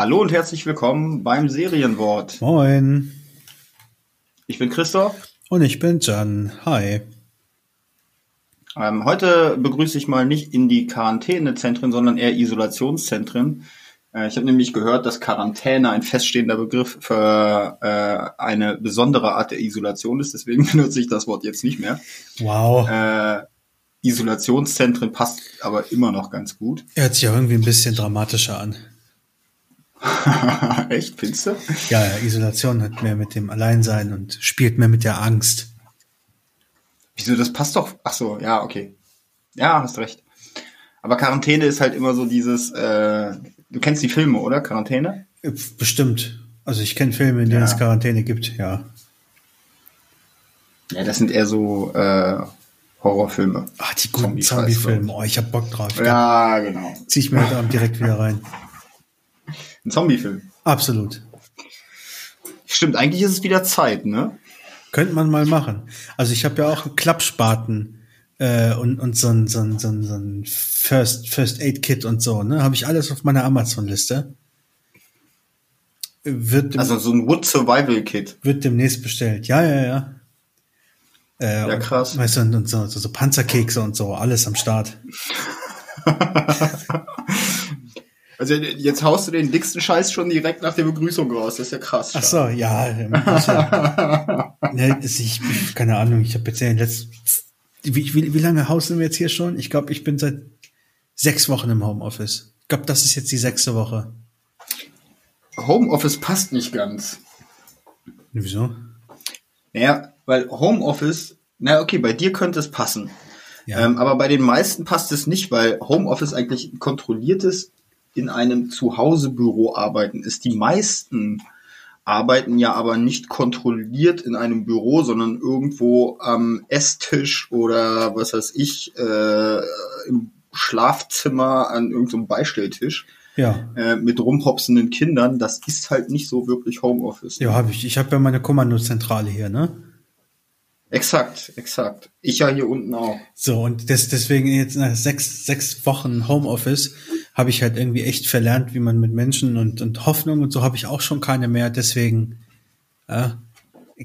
Hallo und herzlich willkommen beim Serienwort. Moin. Ich bin Christoph. Und ich bin Jan. Hi. Ähm, heute begrüße ich mal nicht in die Quarantänezentren, sondern eher Isolationszentren. Äh, ich habe nämlich gehört, dass Quarantäne ein feststehender Begriff für äh, eine besondere Art der Isolation ist. Deswegen benutze ich das Wort jetzt nicht mehr. Wow. Äh, Isolationszentren passt aber immer noch ganz gut. Hört sich ja irgendwie ein bisschen dramatischer an. Echt, findest du? Ja, ja, Isolation hat mehr mit dem Alleinsein und spielt mehr mit der Angst. Wieso, das passt doch. Ach so, ja, okay. Ja, hast recht. Aber Quarantäne ist halt immer so dieses, äh, du kennst die Filme, oder? Quarantäne? Bestimmt. Also ich kenne Filme, in denen Ja. es Quarantäne gibt, ja. Ja, das sind eher so äh, Horrorfilme. Ach, die guten Zombie-Filme. Oh, ich hab Bock drauf. Ja, genau. Zieh ich mir heute Abend direkt wieder rein. Ein Zombie-Film. Absolut. Stimmt, eigentlich ist es wieder Zeit, ne? Könnte man mal machen. Also ich habe ja auch Klappspaten äh, und, und so ein, so ein, so ein, so ein First, First Aid Kit und so, ne? Habe ich alles auf meiner Amazon-Liste. Wird, Also so ein Wood Survival Kit. wird demnächst bestellt. Ja, ja, ja. Äh, Ja, krass. Weißt du, und, und so, so, so Panzerkekse und so, alles am Start. Also jetzt haust du den dicksten Scheiß schon direkt nach der Begrüßung raus. Das ist ja krass. Ach so, ja. ähm, ja. ne, ich, keine Ahnung, ich habe jetzt ja in den letzten. Wie, wie, wie lange hausen wir jetzt hier schon? Ich glaube, ich bin seit sechs Wochen im Homeoffice. Ich glaube, das ist jetzt die sechste Woche. Homeoffice passt nicht ganz. Wieso? Naja, weil Homeoffice, na okay, bei dir könnte es passen. Ja. Ähm, aber bei den meisten passt es nicht, weil Homeoffice eigentlich ein kontrolliertes in einem Zuhausebüro arbeiten ist. Die meisten arbeiten ja aber nicht kontrolliert in einem Büro, sondern irgendwo am Esstisch oder was weiß ich, äh, im Schlafzimmer an irgendeinem Beistelltisch Ja. äh, mit rumhopsenden Kindern. Das ist halt nicht so wirklich Homeoffice. Ja, habe ich. Ich habe ja meine Kommandozentrale hier, ne? Exakt, exakt. Ich ja hier unten auch. So, und des, deswegen jetzt nach sechs, sechs Wochen Homeoffice habe ich halt irgendwie echt verlernt, wie man mit Menschen und, und Hoffnung und so habe ich auch schon keine mehr. Deswegen äh,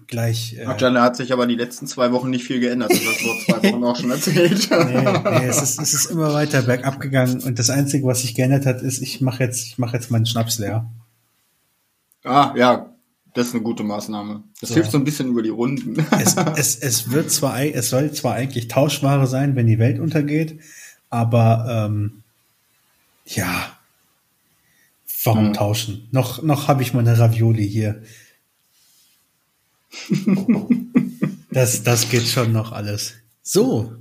gleich. Äh, Ach, Janne hat sich aber die letzten zwei Wochen nicht viel geändert. Das hast du vor zwei Wochen auch schon erzählt. nee, nee, es ist, es ist immer weiter bergab gegangen und das Einzige, was sich geändert hat, ist, ich mache jetzt, ich mache jetzt meinen Schnaps leer. Ah, ja, das ist eine gute Maßnahme. Das So. hilft so ein bisschen über die Runden. Es, es, es wird zwar, es soll zwar eigentlich Tauschware sein, wenn die Welt untergeht, aber ähm, ja, warum Hm. tauschen? Noch, noch habe ich meine Ravioli hier. das, das geht schon noch alles. So,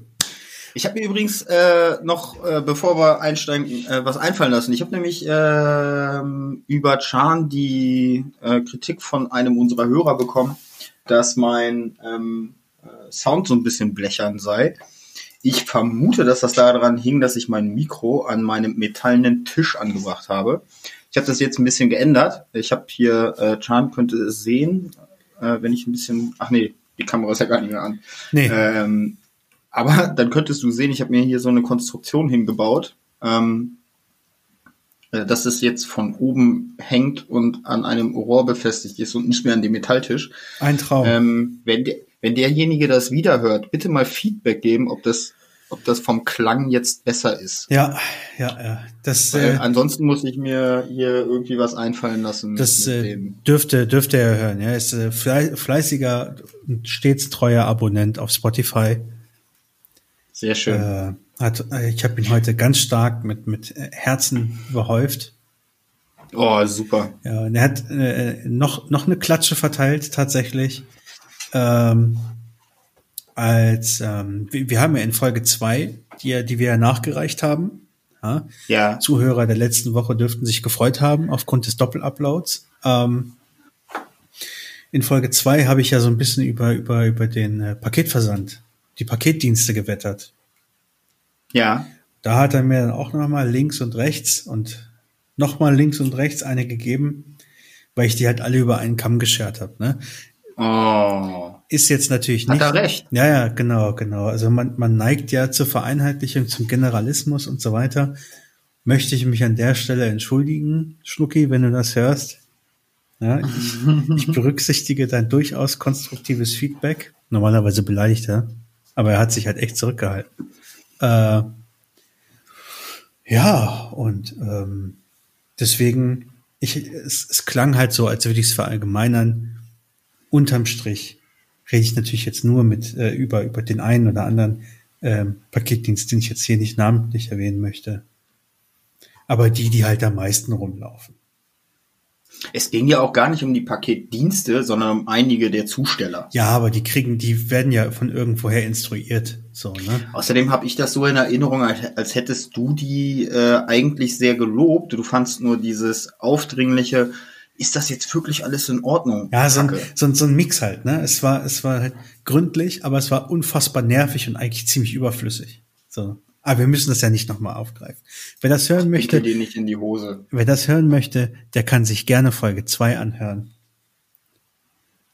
Ich habe mir übrigens äh, noch, äh, bevor wir einsteigen, äh, was einfallen lassen. Ich habe nämlich ähm, über Chan die äh, Kritik von einem unserer Hörer bekommen, dass mein ähm, äh, Sound so ein bisschen blechern sei. Ich vermute, dass das daran hing, dass ich mein Mikro an meinem metallenen Tisch angebracht habe. Ich habe das jetzt ein bisschen geändert. Ich habe hier, äh, Chan könnte es sehen, äh, wenn ich ein bisschen, ach nee, die Kamera ist ja gar nicht mehr an. nee, Ähm, aber dann könntest du sehen, ich habe mir hier so eine Konstruktion hingebaut, ähm, äh, dass es jetzt von oben hängt und an einem Rohr befestigt ist und nicht mehr an dem Metalltisch. ein Traum. Ähm, wenn, der, wenn derjenige das wiederhört, bitte mal Feedback geben, ob das, ob das vom Klang jetzt besser ist. ja, ja, ja. Das, Weil äh, ansonsten muss ich mir hier irgendwie was einfallen lassen. das äh, dürfte, dürfte er hören. Er ist äh, flei- fleißiger und stets treuer Abonnent auf Spotify. Sehr schön. Äh, hat, äh, ich habe ihn heute ganz stark mit, mit Herzen überhäuft. oh, super. Ja, und er hat äh, noch, noch eine Klatsche verteilt tatsächlich. Ähm, als ähm, wir, wir haben ja in Folge zwei, die, ja- die wir ja nachgereicht haben. Ja, Ja. Zuhörer der letzten Woche dürften sich gefreut haben aufgrund des Doppeluploads. Ähm, in Folge zwei habe ich ja so ein bisschen über, über, über den äh, Paketversand, die Paketdienste gewettert. Ja. Da hat er mir dann auch nochmal links und rechts und nochmal links und rechts eine gegeben, weil ich die halt alle über einen Kamm geschert habe. Ne? Oh. Ist jetzt natürlich Hat nicht. er recht. Ja, ja, genau, genau. Also man, man neigt ja zur Vereinheitlichung, zum Generalismus und so weiter. möchte ich mich an der Stelle entschuldigen, Schnucki, wenn du das hörst. Ja, ich, ich berücksichtige dein durchaus konstruktives Feedback. Normalerweise beleidigt er, aber er hat sich halt echt zurückgehalten. Äh, ja, und ähm, deswegen, ich, es, es klang halt so, als würde ich es verallgemeinern. Unterm Strich rede ich natürlich jetzt nur mit äh, über, über den einen oder anderen ähm, Paketdienst, den ich jetzt hier nicht namentlich erwähnen möchte. Aber die, die halt am meisten rumlaufen. Es ging ja auch gar nicht um die Paketdienste, sondern um einige der Zusteller. Ja, aber die kriegen, die werden ja von irgendwoher instruiert. So, ne? Außerdem habe ich das so in Erinnerung, als hättest du die äh, eigentlich sehr gelobt. Du fandst nur dieses aufdringliche, ist das jetzt wirklich alles in Ordnung? Ja, so ein, so, ein, so ein Mix halt, ne? Es war, es war halt gründlich, aber es war unfassbar nervig und eigentlich ziemlich überflüssig. So. Aber wir müssen das ja nicht nochmal aufgreifen. Wer das hören möchte, dir nicht in die Hose. wer das hören möchte, der kann sich gerne Folge 2 anhören.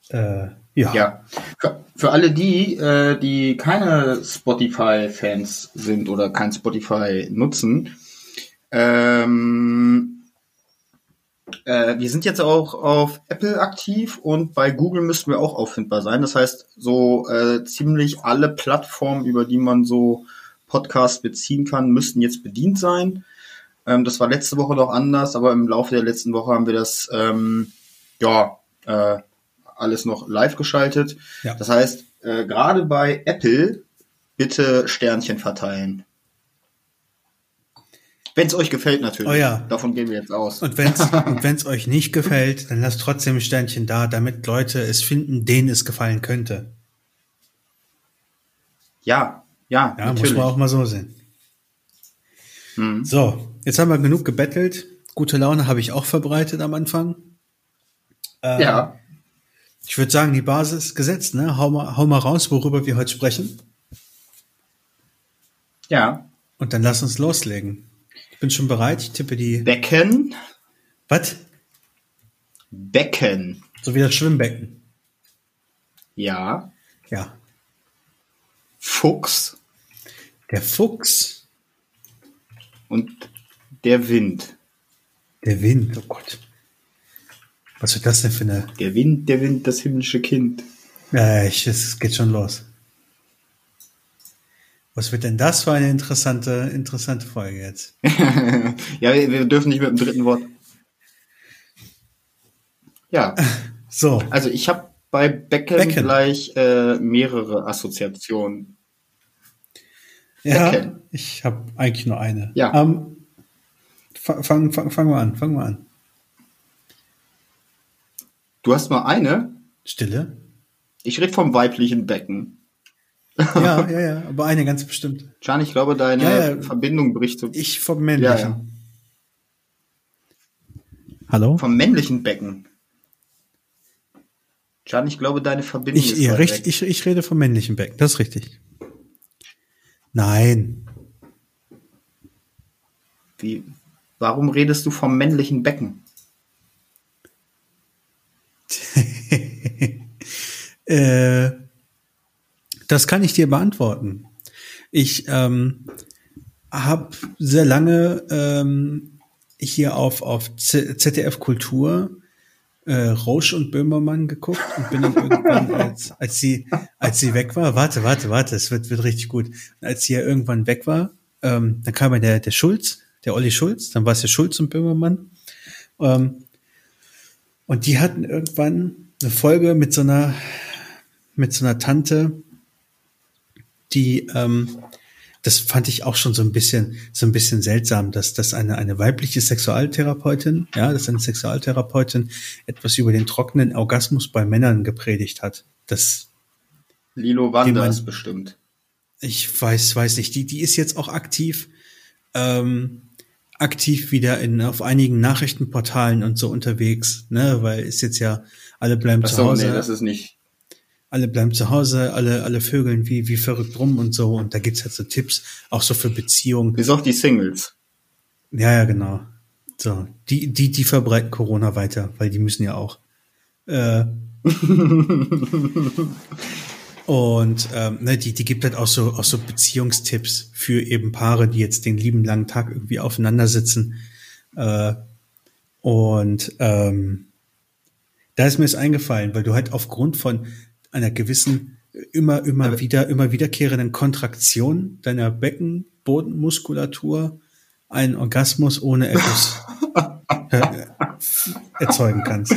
Äh, ja. ja. Für, für alle die, äh, die keine Spotify-Fans sind oder kein Spotify nutzen, ähm, äh, wir sind jetzt auch auf Apple aktiv und bei Google müssten wir auch auffindbar sein. Das heißt, so äh, ziemlich alle Plattformen, über die man so Podcast beziehen kann, müssten jetzt bedient sein. Ähm, das war letzte Woche noch anders, aber im Laufe der letzten Woche haben wir das ähm, ja äh, alles noch live geschaltet. Ja. Das heißt, äh, gerade bei Apple bitte Sternchen verteilen. Wenn es euch gefällt natürlich. Oh ja. Davon gehen wir jetzt aus. Und wenn es euch nicht gefällt, dann lasst trotzdem ein Sternchen da, damit Leute es finden, denen es gefallen könnte. Ja, ja, ja natürlich. muss man auch mal so sehen. Mhm. So, jetzt haben wir genug gebettelt. Gute Laune habe ich auch verbreitet am Anfang. Ähm, ja. Ich würde sagen, die Basis gesetzt, ne? Hau mal, hau mal raus, worüber wir heute sprechen. Ja. Und dann lass uns loslegen. Ich bin schon bereit. Ich tippe die. Becken. Was? Becken. So wie das Schwimmbecken. Ja. Ja. Fuchs. Der Fuchs. Und der Wind. Der Wind, oh Gott. Was wird das denn für eine. Der Wind, der Wind, das himmlische Kind. Ja, ich, es geht schon los. Was wird denn das für eine interessante, interessante Folge jetzt? ja, wir dürfen nicht mit dem dritten Wort. Ja. So. Also ich habe bei Becken, Becken. gleich äh, mehrere Assoziationen. Ja, Becken. ich habe eigentlich nur eine. Ja. Um, fang, fang, fang, mal an, fang mal an. Du hast nur eine? Stille. Ich rede vom weiblichen Becken. Ja, ja, ja, aber eine ganz bestimmt. Can, ich glaube, deine ja, ja. Verbindung bricht so. Ich vom männlichen. Ja, Hallo? Vom männlichen Becken. Can, ich glaube, deine Verbindung ich, ist ja, richtig, ich, ich rede vom männlichen Becken, das ist richtig. Nein. Wie, warum redest du vom männlichen Becken? äh, das kann ich dir beantworten. Ich ähm, habe sehr lange ähm, hier auf, auf ZDF Kultur äh, Rausch und Böhmermann geguckt und bin dann irgendwann, als, als sie, als sie weg war, warte, warte, warte, es wird, wird richtig gut. als sie ja irgendwann weg war, ähm, dann kam ja der, der Schulz, der Olli Schulz, dann war es ja Schulz und Böhmermann. Ähm, und die hatten irgendwann eine Folge mit so einer, mit so einer Tante, die, ähm, das fand ich auch schon so ein bisschen, so ein bisschen seltsam, dass, dass eine, eine weibliche Sexualtherapeutin, ja, dass eine Sexualtherapeutin etwas über den trockenen Orgasmus bei Männern gepredigt hat. Das, Lilo Wanders bestimmt. Ich weiß, weiß nicht. Die, die ist jetzt auch aktiv, ähm, aktiv wieder in, auf einigen Nachrichtenportalen und so unterwegs, ne, weil ist jetzt ja, alle bleiben Ach so, zu Hause. Nee, das ist nicht, alle bleiben zu Hause, alle, alle vögeln wie, wie verrückt rum und so. Und da gibt's halt so Tipps, auch so für Beziehungen. Bis auch die Singles. Ja, ja, genau. So, die, die, die verbreiten Corona weiter, weil die müssen ja auch. Äh, Und ähm, ne, die, die gibt halt auch so, auch so Beziehungstipps für eben Paare, die jetzt den lieben langen Tag irgendwie aufeinander sitzen. Äh, und ähm, da ist mir es eingefallen, weil du halt aufgrund von einer gewissen immer, immer wieder, immer wiederkehrenden Kontraktion deiner Beckenbodenmuskulatur einen Orgasmus ohne etwas äh, erzeugen kannst.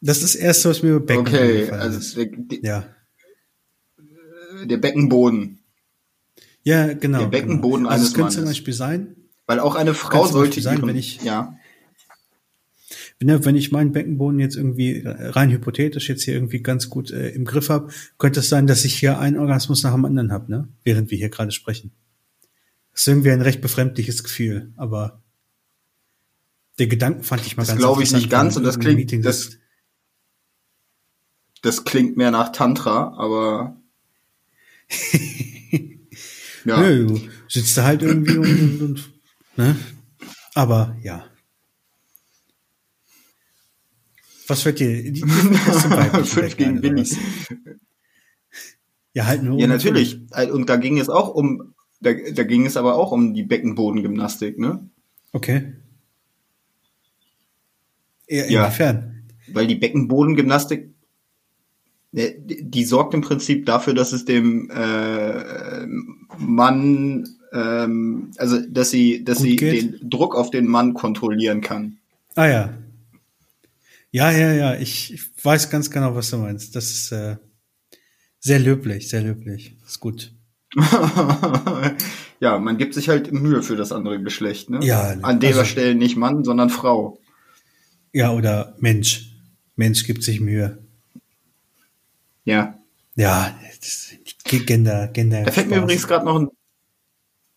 Das ist das erste, was mir über Becken Okay, also der, ja. der Beckenboden. Ja, genau. Der Beckenboden genau. eines also das könnte zum Beispiel sein. Weil auch eine Frau sollte sein, ihren, wenn ich, ja. Wenn ich meinen Beckenboden jetzt irgendwie rein hypothetisch jetzt hier irgendwie ganz gut äh, im Griff habe, könnte es sein, dass ich hier einen Orgasmus nach dem anderen habe, ne? Während wir hier gerade sprechen. Das ist irgendwie ein recht befremdliches Gefühl, aber der Gedanken fand ich mal das ganz glaube ich nicht ganz und das klingt das, das klingt mehr nach Tantra, aber ja. Nö, sitzt da halt irgendwie und, und, und ne? Aber ja. Was wird dir? Die, die Fünf gegen Billy. Ja, halt nur. Ja, natürlich. Und da ging es auch um, da, da ging es aber auch um die Beckenbodengymnastik, ne? Okay. Ja, inwiefern? Weil die Beckenbodengymnastik, ne, die sorgt im Prinzip dafür, dass es dem äh, Mann, ähm, also dass sie, dass Gut sie geht. den Druck auf den Mann kontrollieren kann. Ah ja, ja, ja, ja, ich, weiß ganz genau, was du meinst. Das ist äh, sehr löblich, sehr löblich. Ist gut. ja, man gibt sich halt Mühe für das andere Geschlecht, ne? Ja. An dieser also, Stelle nicht Mann, sondern Frau. Ja, oder Mensch. Mensch gibt sich Mühe. Ja. Ja, Gender, Gender. Da fällt Spaß. mir übrigens gerade noch ein,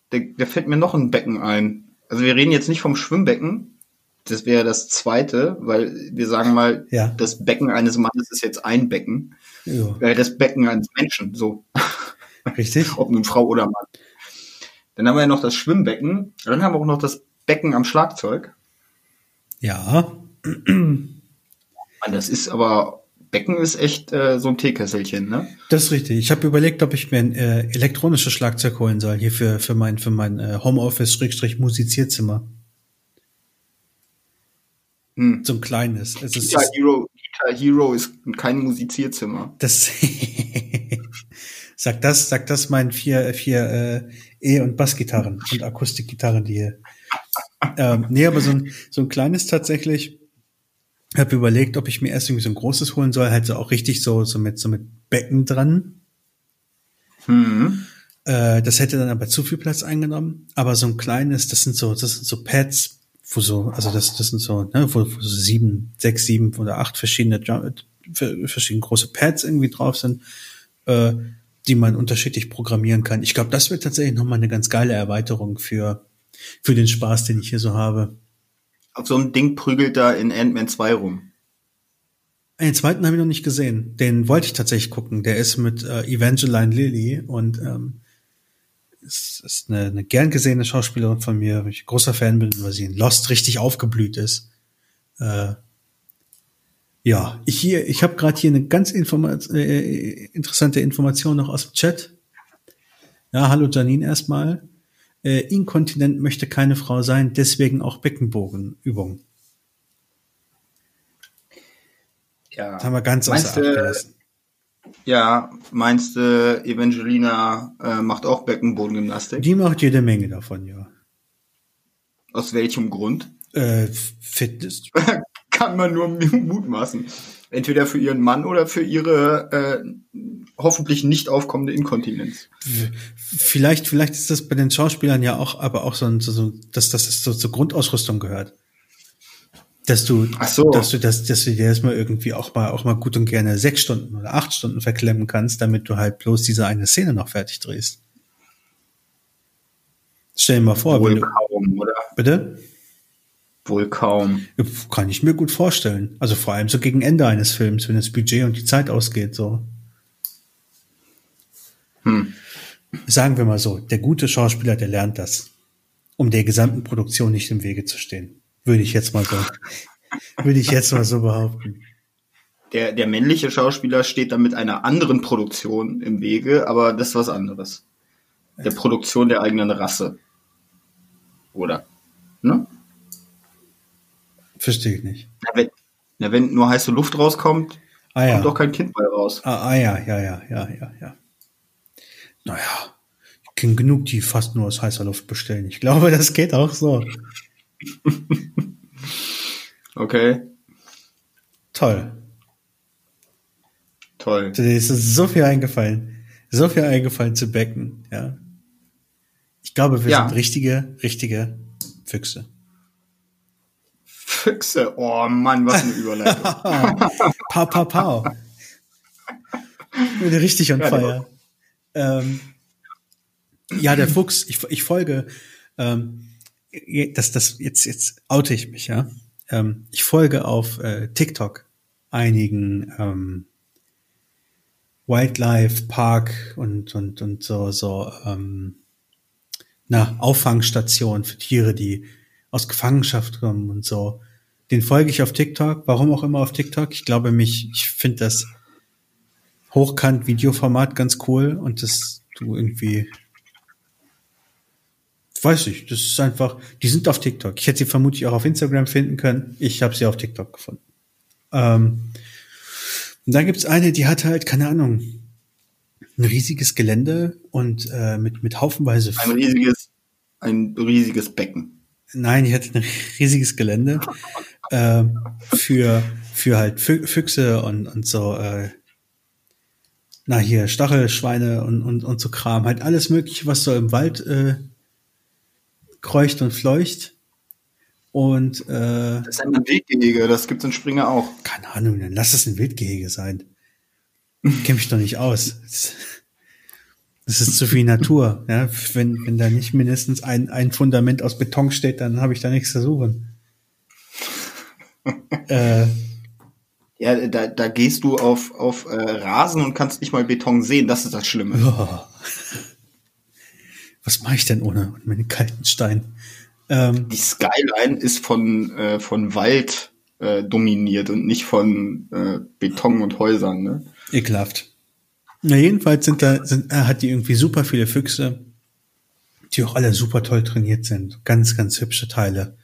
da, da fällt mir noch ein Becken ein. Also wir reden jetzt nicht vom Schwimmbecken, das wäre das zweite, weil wir sagen mal, ja. das Becken eines Mannes ist jetzt ein Becken. Ja. Äh, das Becken eines Menschen, so. Richtig. Ob nun Frau oder Mann. Dann haben wir ja noch das Schwimmbecken. Dann haben wir auch noch das Becken am Schlagzeug. Ja. Das ist aber, Becken ist echt äh, so ein Teekesselchen, ne? Das ist richtig. Ich habe überlegt, ob ich mir ein äh, elektronisches Schlagzeug holen soll, hier für, für mein, für mein äh, Homeoffice-Musizierzimmer. Hm. So ein kleines. Es ist Guitar Hero, Guitar Hero ist kein Musizierzimmer. Das sagt das, sagt das meinen vier, vier äh, E- und Bassgitarren und Akustikgitarren, die hier. ähm, nee, aber so ein, so ein kleines tatsächlich. Habe überlegt, ob ich mir erst irgendwie so ein großes holen soll, halt so auch richtig so, so mit, so mit Becken dran. Hm. Äh, das hätte dann aber zu viel Platz eingenommen. Aber so ein kleines, das sind so, das sind so Pads, wo so, also das, das sind so, ne, wo, wo so sieben, sechs, sieben oder acht verschiedene, verschiedene große Pads irgendwie drauf sind, äh, die man unterschiedlich programmieren kann. Ich glaube, das wird tatsächlich nochmal eine ganz geile Erweiterung für, für den Spaß, den ich hier so habe. Auf so einem Ding prügelt da in Ant-Man 2 rum. Den zweiten habe ich noch nicht gesehen. Den wollte ich tatsächlich gucken. Der ist mit äh, Evangeline Lilly und ähm, ist, ist eine, eine gern gesehene Schauspielerin von mir, weil ich großer Fan bin, weil sie in Lost richtig aufgeblüht ist. Äh, ja, ich hier, ich habe gerade hier eine ganz informa äh, interessante Information noch aus dem Chat. Ja, hallo Janine erstmal. Äh, inkontinent möchte keine Frau sein, deswegen auch Beckenbogenübung. Ja. Das haben wir ganz außer Acht gelassen. Ja, meinst du, Evangelina äh, macht auch Beckenbodengymnastik? Die macht jede Menge davon, ja. Aus welchem Grund? Äh, Fitness. Kann man nur mutmaßen. Entweder für ihren Mann oder für ihre äh, hoffentlich nicht aufkommende Inkontinenz. Vielleicht, vielleicht ist das bei den Schauspielern ja auch, aber auch so, ein, so dass das so zur Grundausrüstung gehört dass du, so. dass du das, dass du dir erstmal irgendwie auch mal, auch mal gut und gerne sechs Stunden oder acht Stunden verklemmen kannst, damit du halt bloß diese eine Szene noch fertig drehst. Stell dir mal vor, Wohl kaum, oder? Bitte? Wohl kaum. Kann ich mir gut vorstellen. Also vor allem so gegen Ende eines Films, wenn das Budget und die Zeit ausgeht, so. Hm. Sagen wir mal so, der gute Schauspieler, der lernt das, um der gesamten Produktion nicht im Wege zu stehen. Würde ich jetzt mal so, würde ich jetzt mal so behaupten. der, der männliche Schauspieler steht dann mit einer anderen Produktion im Wege, aber das ist was anderes. Der Produktion der eigenen Rasse. Oder? Ne? Verstehe ich nicht. Na, wenn, na, wenn nur heiße Luft rauskommt, Ah ja. kommt doch kein Kind bei raus. Ah, ah ja, ja, ja, ja, ja, ja. Naja, ich kenne genug, die fast nur aus heißer Luft bestellen. Ich glaube, das geht auch so. Okay, Toll. toll. Dir ist so viel eingefallen. So viel eingefallen zu Becken, ja. Ich glaube, wir Ja. sind richtige, richtige Füchse. Füchse, oh Mann, was eine Überleitung. Pau, pau, pau. Bin richtig on Ja, fire. Ähm, ja, der Fuchs, ich, ich folge, ähm, das, das, jetzt, jetzt oute ich mich, ja. Ähm, ich folge auf äh, TikTok einigen ähm, Wildlife Park und, und, und so, so, ähm, na, Auffangstationen für Tiere, die aus Gefangenschaft kommen und so. Den folge ich auf TikTok. Warum auch immer auf TikTok. Ich glaube mich, ich finde das hochkant Videoformat ganz cool und das du irgendwie weiß ich, das ist einfach, die sind auf TikTok. Ich hätte sie vermutlich auch auf Instagram finden können. Ich habe sie auf TikTok gefunden. Ähm, und dann gibt's eine, die hat halt, keine Ahnung, ein riesiges Gelände und äh, mit, mit haufenweise Ein riesiges, ein riesiges Becken. Nein, die hat ein riesiges Gelände äh, für für halt Fü- Füchse und und so. Äh, na hier Stachelschweine und und und so Kram, halt alles Mögliche, was so im Wald äh, kreucht und fleucht. Und äh, Das ist ein Weggehege, das gibt's in Springer auch. keine Ahnung, dann lass es ein Wildgehege sein. Ich kenn mich doch nicht aus. Das- Das ist zu viel Natur. Ja, wenn, wenn da nicht mindestens ein, ein Fundament aus Beton steht, dann habe ich da nichts zu suchen. äh, Ja, da, da gehst du auf, auf äh, Rasen und kannst nicht mal Beton sehen. Das ist das Schlimme. oh. Was mache ich denn ohne meinen kalten Stein? Ähm, Die Skyline ist von, äh, von Wald äh, dominiert und nicht von äh, Beton und Häusern. Ne? ekelhaft. Na, jedenfalls sind da, sind, er hat die irgendwie super viele Füchse, die auch alle super toll trainiert sind. Ganz, ganz hübsche Teile.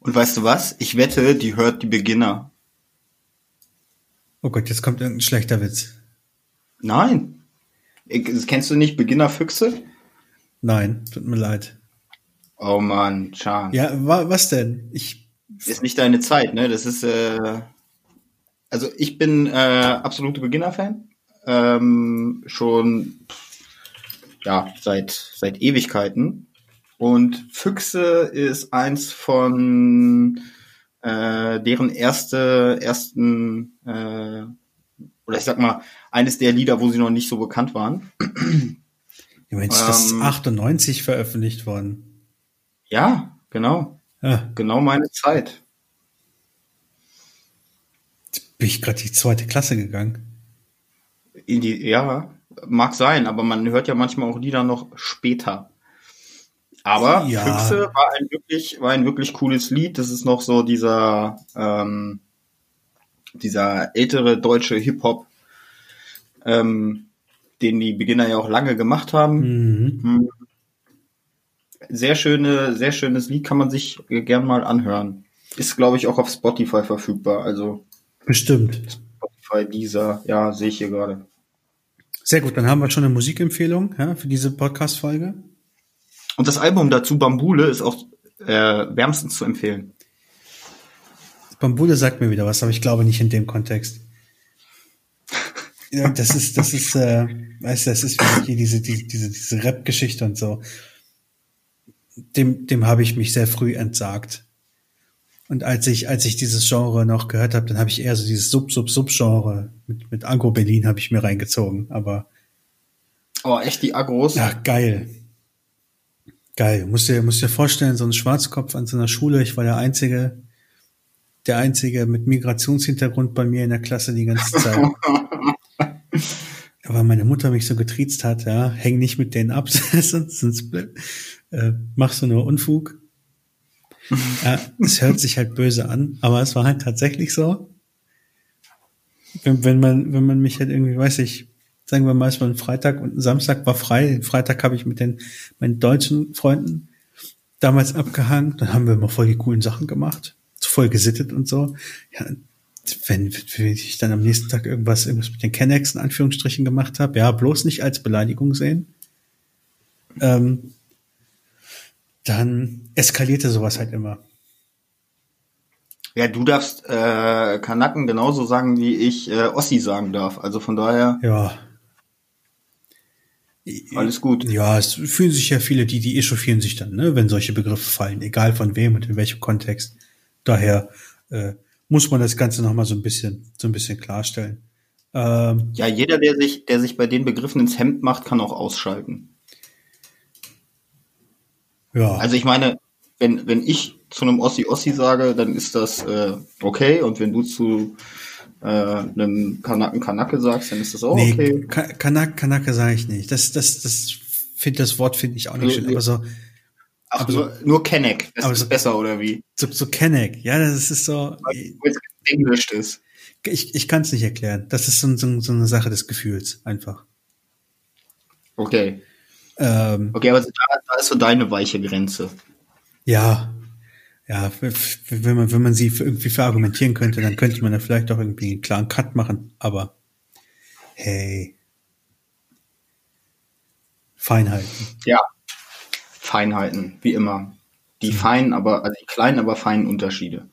Und weißt du was? Ich wette, die hört die Beginner. Oh Gott, jetzt kommt irgendein schlechter Witz. Nein. Ich, kennst du nicht Beginnerfüchse? Nein, tut mir leid. Oh Mann, Chan. Ja, wa was denn? Ich, Ist nicht deine Zeit, ne? Das ist, äh, also ich bin äh, absolute Beginner-Fan. Ähm, schon ja, seit, seit Ewigkeiten. Und Füchse ist eins von äh, deren erste, ersten, äh, oder ich sag mal, eines der Lieder, wo sie noch nicht so bekannt waren. Ja, Mensch, das ist Ähm. 98 veröffentlicht worden. Ja, genau. Ja, Genau meine Zeit. jetzt bin ich gerade die zweite Klasse gegangen. In die, ja, mag sein, aber man hört ja manchmal auch Lieder noch später. Aber Ja. Füchse war ein wirklich, war ein wirklich cooles Lied. Das ist noch so dieser, ähm, dieser ältere deutsche Hip-Hop, ähm, den die Beginner ja auch lange gemacht haben. Mhm. Sehr schöne, sehr schönes Lied kann man sich gern mal anhören. Ist, glaube ich, auch auf Spotify verfügbar. Also Bestimmt. Spotify, dieser, ja, sehe ich hier gerade. Sehr gut, dann haben wir schon eine Musikempfehlung ja, für diese Podcast-Folge. Und das Album dazu, Bambule, ist auch äh, wärmstens zu empfehlen. Bambule sagt mir wieder was, aber ich glaube nicht in dem Kontext. Ja, das ist, das ist, äh, weißt du, das ist wie hier diese, diese, diese, diese Rap-Geschichte und so. Dem, dem habe ich mich sehr früh entsagt. Und als ich, als ich dieses Genre noch gehört habe, dann habe ich eher so dieses Sub-Sub-Sub-Genre mit, mit Agro Berlin habe ich mir reingezogen. Aber Oh, echt die Agros? ja, geil. Geil. Musst dir, musst dir vorstellen, so ein Schwarzkopf an so einer Schule. Ich war der Einzige, der Einzige mit Migrationshintergrund bei mir in der Klasse die ganze Zeit. Aber meine Mutter mich so getriezt hat, ja, häng nicht mit denen ab, sonst, sonst äh, machst du nur Unfug. Ja, es hört sich halt böse an, aber es war halt tatsächlich so. wenn, wenn man, wenn man mich halt irgendwie, weiß ich, sagen wir mal, es war ein Freitag und ein Samstag war frei. Den Freitag habe ich mit den meinen deutschen Freunden damals abgehangen. Dann haben wir immer voll die coolen Sachen gemacht, voll gesittet und so. Ja, wenn, wenn ich dann am nächsten Tag irgendwas, irgendwas mit den Kennex in Anführungsstrichen gemacht habe, ja, bloß nicht als Beleidigung sehen. Ähm, dann eskalierte sowas halt immer. Ja, du darfst äh, Kanaken genauso sagen, wie ich äh, Ossi sagen darf. Also von daher. Ja. Alles gut. Ja, es fühlen sich ja viele, die, die echauffieren sich dann, ne, wenn solche Begriffe fallen, egal von wem und in welchem Kontext. Daher äh, muss man das Ganze nochmal so ein bisschen, so ein bisschen klarstellen. Ähm, ja, jeder, der sich, der sich bei den Begriffen ins Hemd macht, kann auch ausschalten. Ja. Also ich meine, wenn, wenn ich zu einem Ossi Ossi sage, dann ist das äh, okay. Und wenn du zu äh, einem Kanaken Kanake sagst, dann ist das auch nee, okay. Kanak Kanake sage ich nicht. Das, das, das finde das Wort finde ich auch nicht schön. Aber so. Ach, aber so, nur Kenneck, das ist so, besser oder wie? So, so Kenneck, ja, das ist so. Weil es Englisch ist. Ich, ich kann es nicht erklären. Das ist so, so, so eine Sache des Gefühls, einfach. Okay. Ähm, okay, aber da, da ist so deine weiche Grenze. Ja, ja, wenn man, wenn man sie irgendwie verargumentieren könnte, dann könnte man da vielleicht auch irgendwie einen klaren Cut machen, aber hey. Feinheiten. Ja, Feinheiten, wie immer. Die feinen, aber, also die kleinen, aber feinen Unterschiede.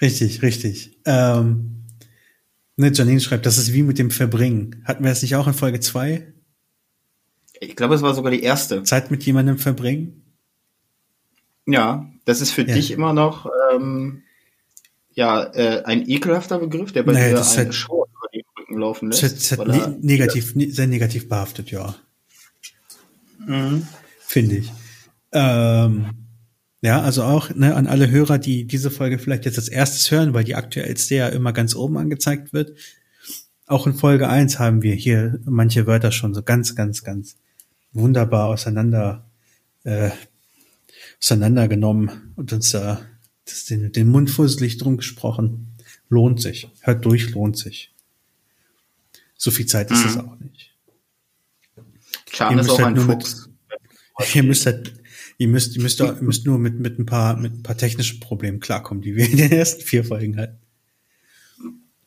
Richtig, richtig. Ähm, ne, Janine schreibt, das ist wie mit dem Verbringen. Hatten wir das nicht auch in Folge 2? Ich glaube, es war sogar die erste. Zeit mit jemandem verbringen? Ja, das ist für ja. dich immer noch ähm, ja äh, ein ekelhafter Begriff, der bei naja, dir eine halt, Show über den Rücken laufen lässt. Das ist halt ne negativ, ne sehr negativ behaftet, ja. Mhm. Finde ich. Ähm, ja, also auch ne, an alle Hörer, die diese Folge vielleicht jetzt als erstes hören, weil die aktuellste ja immer ganz oben angezeigt wird. Auch in Folge eins haben wir hier manche Wörter schon so ganz, ganz, ganz wunderbar auseinander äh, auseinandergenommen und uns da das, den, den Mund fusselig drum gesprochen. Lohnt sich. Hört durch, lohnt sich. So viel Zeit ist mhm. das auch nicht. Charme ist auch halt ein Fuchs. Mit, ihr müsst halt, ihr müsst, ihr müsst, ihr müsst nur mit, mit ein paar, mit ein paar technischen Problemen klarkommen, die wir in den ersten vier Folgen hatten.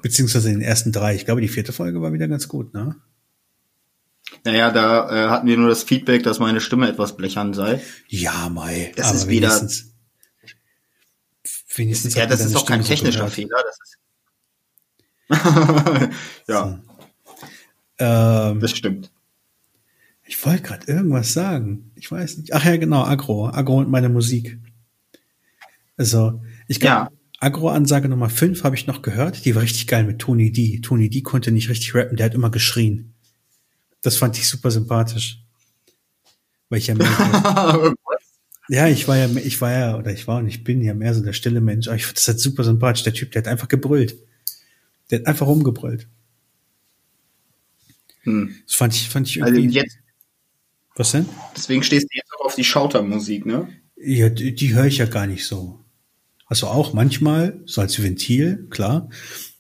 Beziehungsweise in den ersten drei. Ich glaube, die vierte Folge war wieder ganz gut, ne? Naja, da äh, hatten wir nur das Feedback, dass meine Stimme etwas blechern sei. Ja, Mai. Das ist wieder. Wenigstens, wenigstens ja, das ist doch kein technischer so Fehler. Das ist ja. Ähm, das stimmt. Ich wollte gerade irgendwas sagen. Ich weiß nicht. Ach ja, genau, Agro. Agro und meine Musik. Also, ich glaube, ja. Agro-Ansage Nummer 5 habe ich noch gehört. Die war richtig geil mit Tony D. Tony D konnte nicht richtig rappen, der hat immer geschrien. Das fand ich super sympathisch. Weil ich ja mehr, Ja, ich war ja, ich war ja, oder ich war und ich bin ja mehr so der stille Mensch, aber ich fand das halt super sympathisch. Der Typ, der hat einfach gebrüllt. Der hat einfach rumgebrüllt. Hm. Das fand ich, fand ich also irgendwie. Also jetzt, was denn? Deswegen stehst du jetzt auch auf die Schautermusik, ne? Ja, die, die höre ich ja gar nicht so. Also auch manchmal, so als Ventil, klar.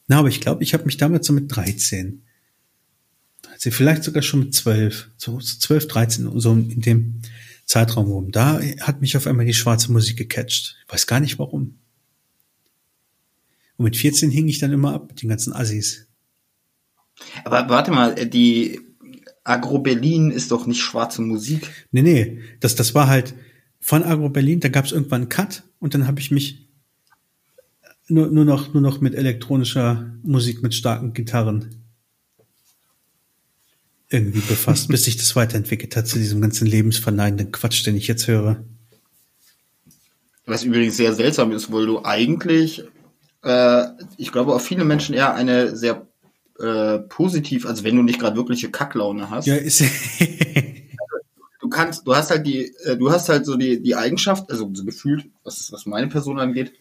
Na, aber ich glaube, ich habe mich damals so mit 13 sie vielleicht sogar schon mit zwölf, so zwölf, dreizehn, so in dem Zeitraum rum. Da hat mich auf einmal die schwarze Musik gecatcht. Ich weiß gar nicht warum. Und mit 14 hing ich dann immer ab mit den ganzen Assis. Aber warte mal, die Agro Berlin ist doch nicht schwarze Musik. Nee, nee, das, das war halt von Agro Berlin, da gab es irgendwann einen Cut und dann habe ich mich nur, nur, noch, nur noch mit elektronischer Musik mit starken Gitarren irgendwie befasst, bis sich das weiterentwickelt hat zu diesem ganzen lebensverneinenden Quatsch, den ich jetzt höre. Was übrigens sehr seltsam ist, weil du eigentlich, äh, ich glaube, auch viele Menschen eher eine sehr äh, positiv, also wenn du nicht gerade wirkliche Kacklaune hast. Ja, ist du kannst, du hast halt die, äh, du hast halt so die, die Eigenschaft, also so gefühlt, was, was meine Person angeht,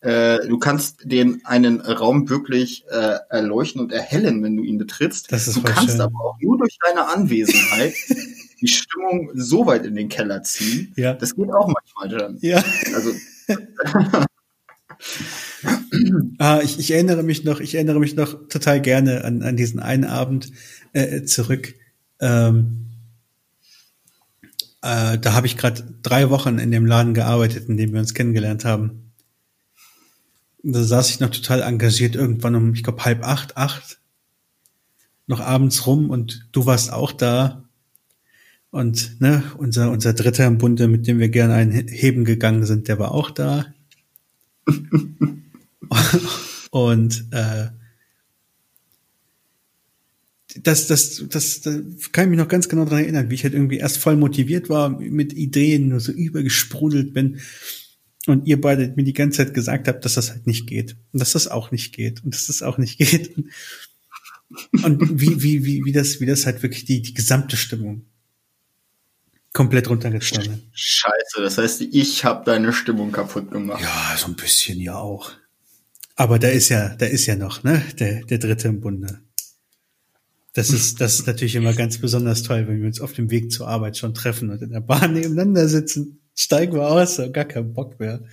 äh, du kannst den einen Raum wirklich äh, erleuchten und erhellen, wenn du ihn betrittst. Das ist du kannst schön. aber auch nur durch deine Anwesenheit die Stimmung so weit in den Keller ziehen. Ja. Das geht auch manchmal dann. Ja. Also ah, ich, ich erinnere mich noch, ich erinnere mich noch total gerne an, an diesen einen Abend äh, zurück. Ähm, äh, da habe ich gerade drei Wochen in dem Laden gearbeitet, in dem wir uns kennengelernt haben. Da saß ich noch total engagiert irgendwann um, ich glaube, halb acht, acht, noch abends rum und du warst auch da. Und ne, unser, unser Dritter im Bunde, mit dem wir gerne einheben gegangen sind, der war auch da. und äh, das, das, das, das kann ich mich noch ganz genau daran erinnern, wie ich halt irgendwie erst voll motiviert war, mit Ideen nur so übergesprudelt bin und ihr beide mir die ganze Zeit gesagt habt, dass das halt nicht geht und dass das auch nicht geht und dass das auch nicht geht und wie wie wie wie das wie das halt wirklich die die gesamte Stimmung komplett runtergezogen hat. Scheiße, das heißt, ich habe deine Stimmung kaputt gemacht. Ja, so ein bisschen ja auch. Aber da ist ja, da ist ja noch, ne, der, der dritte im Bunde. Das ist, das ist natürlich immer ganz besonders toll, wenn wir uns auf dem Weg zur Arbeit schon treffen und in der Bahn nebeneinander sitzen. Steigen wir aus, so gar keinen Bock mehr.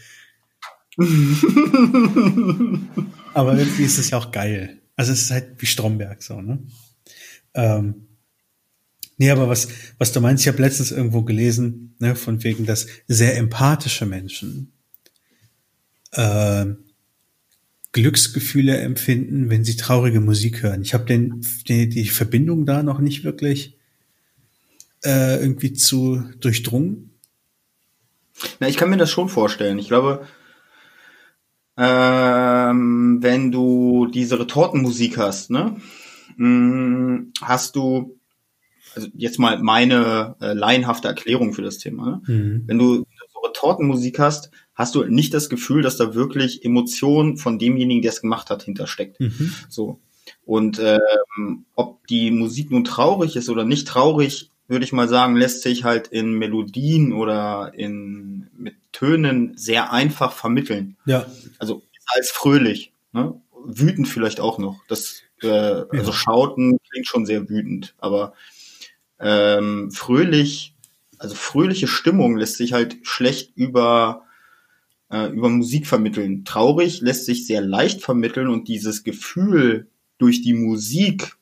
Aber irgendwie ist es ja auch geil. Also es ist halt wie Stromberg so, ne? Ähm, nee, aber was, was du meinst, ich habe letztens irgendwo gelesen, ne, von wegen, dass sehr empathische Menschen äh, Glücksgefühle empfinden, wenn sie traurige Musik hören. Ich habe den, die, die Verbindung da noch nicht wirklich äh, irgendwie zu durchdrungen. Na, ich kann mir das schon vorstellen. Ich glaube, ähm, wenn du diese Retortenmusik hast, ne, mm, hast du, also jetzt mal meine äh, laienhafte Erklärung für das Thema, ne? Mhm. wenn du so Retortenmusik hast, hast du nicht das Gefühl, dass da wirklich Emotion von demjenigen, der es gemacht hat, hintersteckt. Mhm. So. Und ähm, ob die Musik nun traurig ist oder nicht traurig, würde ich mal sagen, lässt sich halt in Melodien oder in mit Tönen sehr einfach vermitteln. Ja. Also als fröhlich, ne? wütend vielleicht auch noch. Das äh, ja. also Schauten klingt schon sehr wütend, aber ähm, fröhlich, also fröhliche Stimmung lässt sich halt schlecht über äh, über Musik vermitteln. Traurig lässt sich sehr leicht vermitteln und dieses Gefühl durch die Musik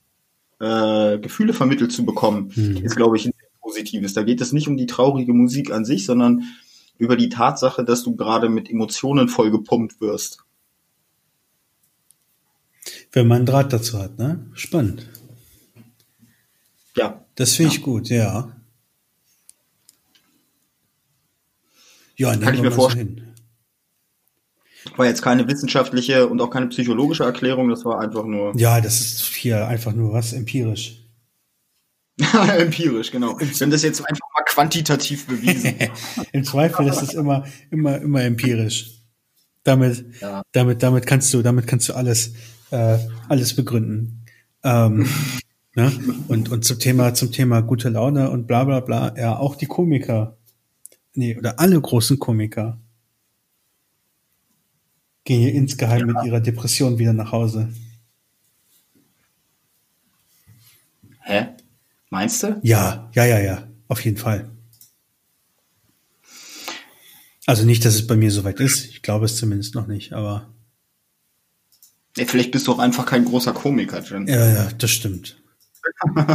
äh, Gefühle vermittelt zu bekommen, mhm. ist, glaube ich, ein positives. Da geht es nicht um die traurige Musik an sich, sondern über die Tatsache, dass du gerade mit Emotionen voll gepumpt wirst. Wenn man einen Draht dazu hat, ne? Spannend. Ja. Das finde ich ja. gut, ja. Ja, kann ich mir vorstellen. War jetzt keine wissenschaftliche und auch keine psychologische Erklärung, das war einfach nur. Ja, das ist hier einfach nur was empirisch. empirisch, genau. Wir haben das jetzt einfach mal quantitativ bewiesen. Im Zweifel ist es immer, immer, immer empirisch. Damit, ja. damit, damit kannst du, damit kannst du alles, äh, alles begründen. Ähm, ne? Und, und zum Thema, zum Thema gute Laune und bla, bla, bla, ja, auch die Komiker. Nee, oder alle großen Komiker gehen insgeheim ja. mit ihrer Depression wieder nach Hause. Hä? Meinst du? Ja, ja, ja, ja, auf jeden Fall. Also nicht, dass es bei mir soweit ist. Ich glaube es zumindest noch nicht, aber. Ja, vielleicht bist du auch einfach kein großer Komiker, Jen. Ja, ja, das stimmt.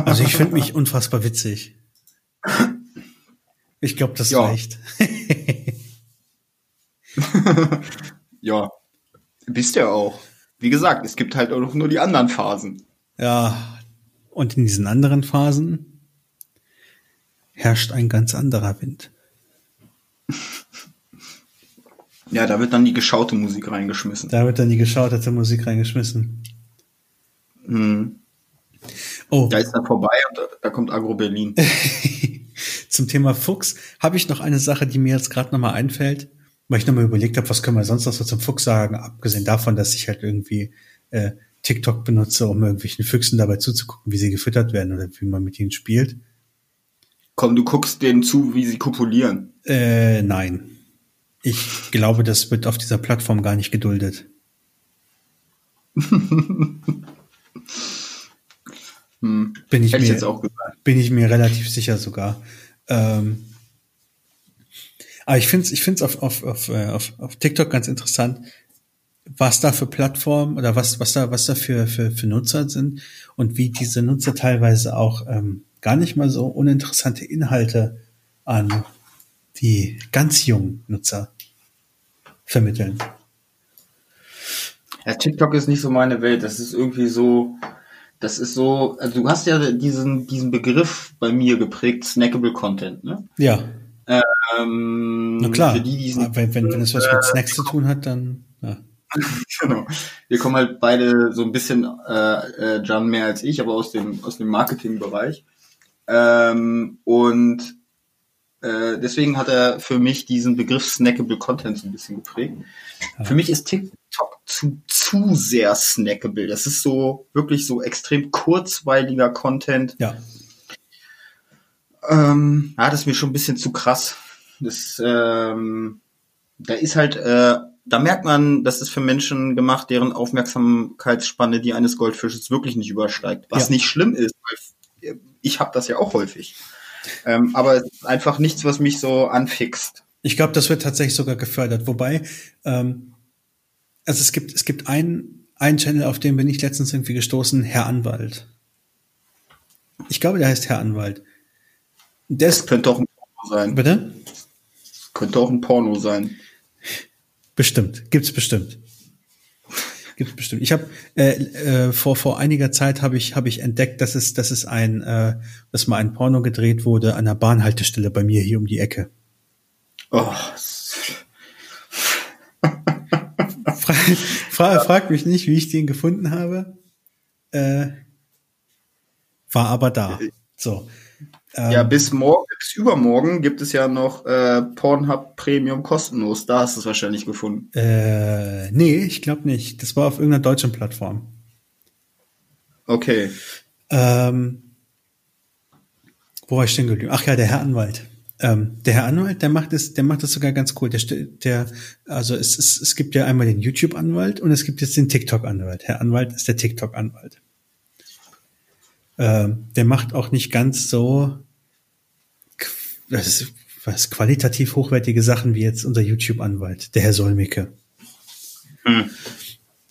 Also ich finde mich unfassbar witzig. Ich glaube, das ja. reicht. ja, bist ja auch. Wie gesagt, es gibt halt auch nur die anderen Phasen. Ja, und in diesen anderen Phasen herrscht ein ganz anderer Wind. Ja, da wird dann die geschaute Musik reingeschmissen. Da wird dann die geschautete Musik reingeschmissen. Hm. Oh. Da ist dann vorbei und da, da kommt Agro Berlin. Zum Thema Fuchs habe ich noch eine Sache, die mir jetzt gerade nochmal einfällt weil ich nochmal überlegt habe, was können wir sonst noch so zum Fuchs sagen, abgesehen davon, dass ich halt irgendwie äh, TikTok benutze, um irgendwelchen Füchsen dabei zuzugucken, wie sie gefüttert werden oder wie man mit ihnen spielt. Komm, du guckst denen zu, wie sie kopulieren. Äh, nein. Ich glaube, das wird auf dieser Plattform gar nicht geduldet. hm. bin, ich mir, ich bin ich mir relativ sicher sogar. Ähm, aber ich finde es ich find's auf, auf, auf, äh, auf, auf TikTok ganz interessant. was da für Plattformen oder was, was da, was da für, für, für Nutzer sind und wie diese Nutzer teilweise auch ähm, gar nicht mal so uninteressante Inhalte an die ganz jungen Nutzer vermitteln. Ja, TikTok ist nicht so meine Welt. Das ist irgendwie so, das ist so, also du hast ja diesen, diesen Begriff bei mir geprägt, snackable Content, ne? Ja. Ähm, Na klar. Die, die wenn, wenn, wenn es was mit Snacks zu tun hat, dann, ja. genau. Wir kommen halt beide so ein bisschen, äh, äh, Jan mehr als ich, aber aus dem, aus dem Marketingbereich. Ähm, und äh, deswegen hat er für mich diesen Begriff Snackable Content so ein bisschen geprägt. Ja. Für mich ist TikTok zu, zu sehr snackable. Das ist so wirklich so extrem kurzweiliger Content. Ja. Ähm, ja, das ist mir schon ein bisschen zu krass. Das, ähm, da ist halt, äh, da merkt man, das ist für Menschen gemacht, deren Aufmerksamkeitsspanne die eines Goldfisches wirklich nicht übersteigt. Was ja. nicht schlimm ist, weil ich habe das ja auch häufig. Ähm, aber es ist einfach nichts, was mich so anfixt. Ich glaube, das wird tatsächlich sogar gefördert. Wobei, ähm, also es gibt, es gibt einen, einen Channel, auf den bin ich letztens irgendwie gestoßen, Herr Anwalt. Ich glaube, der heißt Herr Anwalt. Der das könnte auch ein Porno sein. Bitte? Könnte auch ein Porno sein. Bestimmt, gibt's bestimmt. Gibt's bestimmt. Ich habe äh, äh, vor vor einiger Zeit habe ich habe ich entdeckt, dass es dass es ein äh, dass mal ein Porno gedreht wurde an der Bahnhaltestelle bei mir hier um die Ecke. Oh. Fra fra frag mich nicht, wie ich den gefunden habe. Äh, war aber da. So. Ähm, ja, bis morgen, bis übermorgen gibt es ja noch äh, Pornhub Premium kostenlos. Da hast du es wahrscheinlich gefunden. Äh, nee, ich glaube nicht. Das war auf irgendeiner deutschen Plattform. Okay. Ähm, wo war ich denn geblieben? Ach ja, der Herr Anwalt. Ähm, der Herr Anwalt, der macht es, der macht es sogar ganz cool. Der, der, also es, es, es gibt ja einmal den YouTube-Anwalt und es gibt jetzt den TikTok-Anwalt. Herr Anwalt ist der TikTok-Anwalt. Ähm, der macht auch nicht ganz so das ist was qualitativ hochwertige Sachen wie jetzt unser YouTube-Anwalt, der Herr Solmecke. Hm.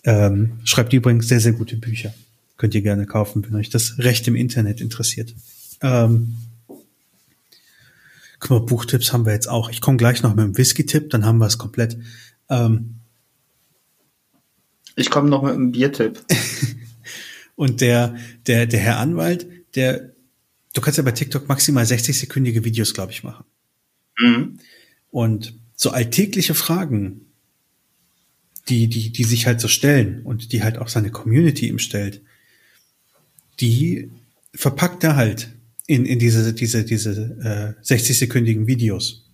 Ähm, schreibt übrigens sehr, sehr gute Bücher. Könnt ihr gerne kaufen, wenn euch das Recht im Internet interessiert. Ähm, guck mal, Buchtipps haben wir jetzt auch. Ich komme gleich noch mit dem Whisky-Tipp, dann haben wir es komplett. Ähm, ich komme noch mit einem Biertipp. Und der, der, der Herr Anwalt, der du kannst ja bei TikTok maximal 60-sekündige Videos, glaube ich, machen. Mhm. Und so alltägliche Fragen, die, die, die sich halt so stellen und die halt auch seine Community ihm stellt, die verpackt er halt in, in diese, diese, diese äh, 60-sekündigen Videos.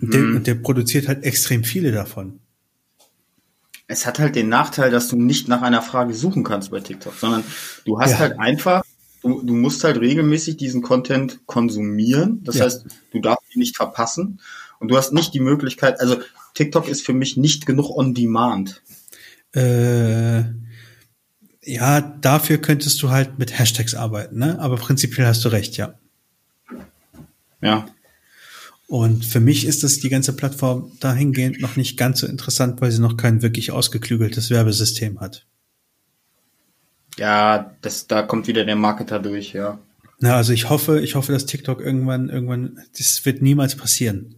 Und der, mhm. der produziert halt extrem viele davon. Es hat halt den Nachteil, dass du nicht nach einer Frage suchen kannst bei TikTok, sondern du hast ja. halt einfach du, du musst halt regelmäßig diesen Content konsumieren. Das ja. heißt, du darfst ihn nicht verpassen. Und du hast nicht die Möglichkeit, also TikTok ist für mich nicht genug on demand. Äh, ja, dafür könntest du halt mit Hashtags arbeiten, ne? Aber prinzipiell hast du recht, ja. Ja. Und für mich ist das die ganze Plattform dahingehend noch nicht ganz so interessant, weil sie noch kein wirklich ausgeklügeltes Werbesystem hat. Ja, das, da kommt wieder der Marketer durch, ja. Na, also ich hoffe, ich hoffe, dass TikTok irgendwann, irgendwann, das wird niemals passieren.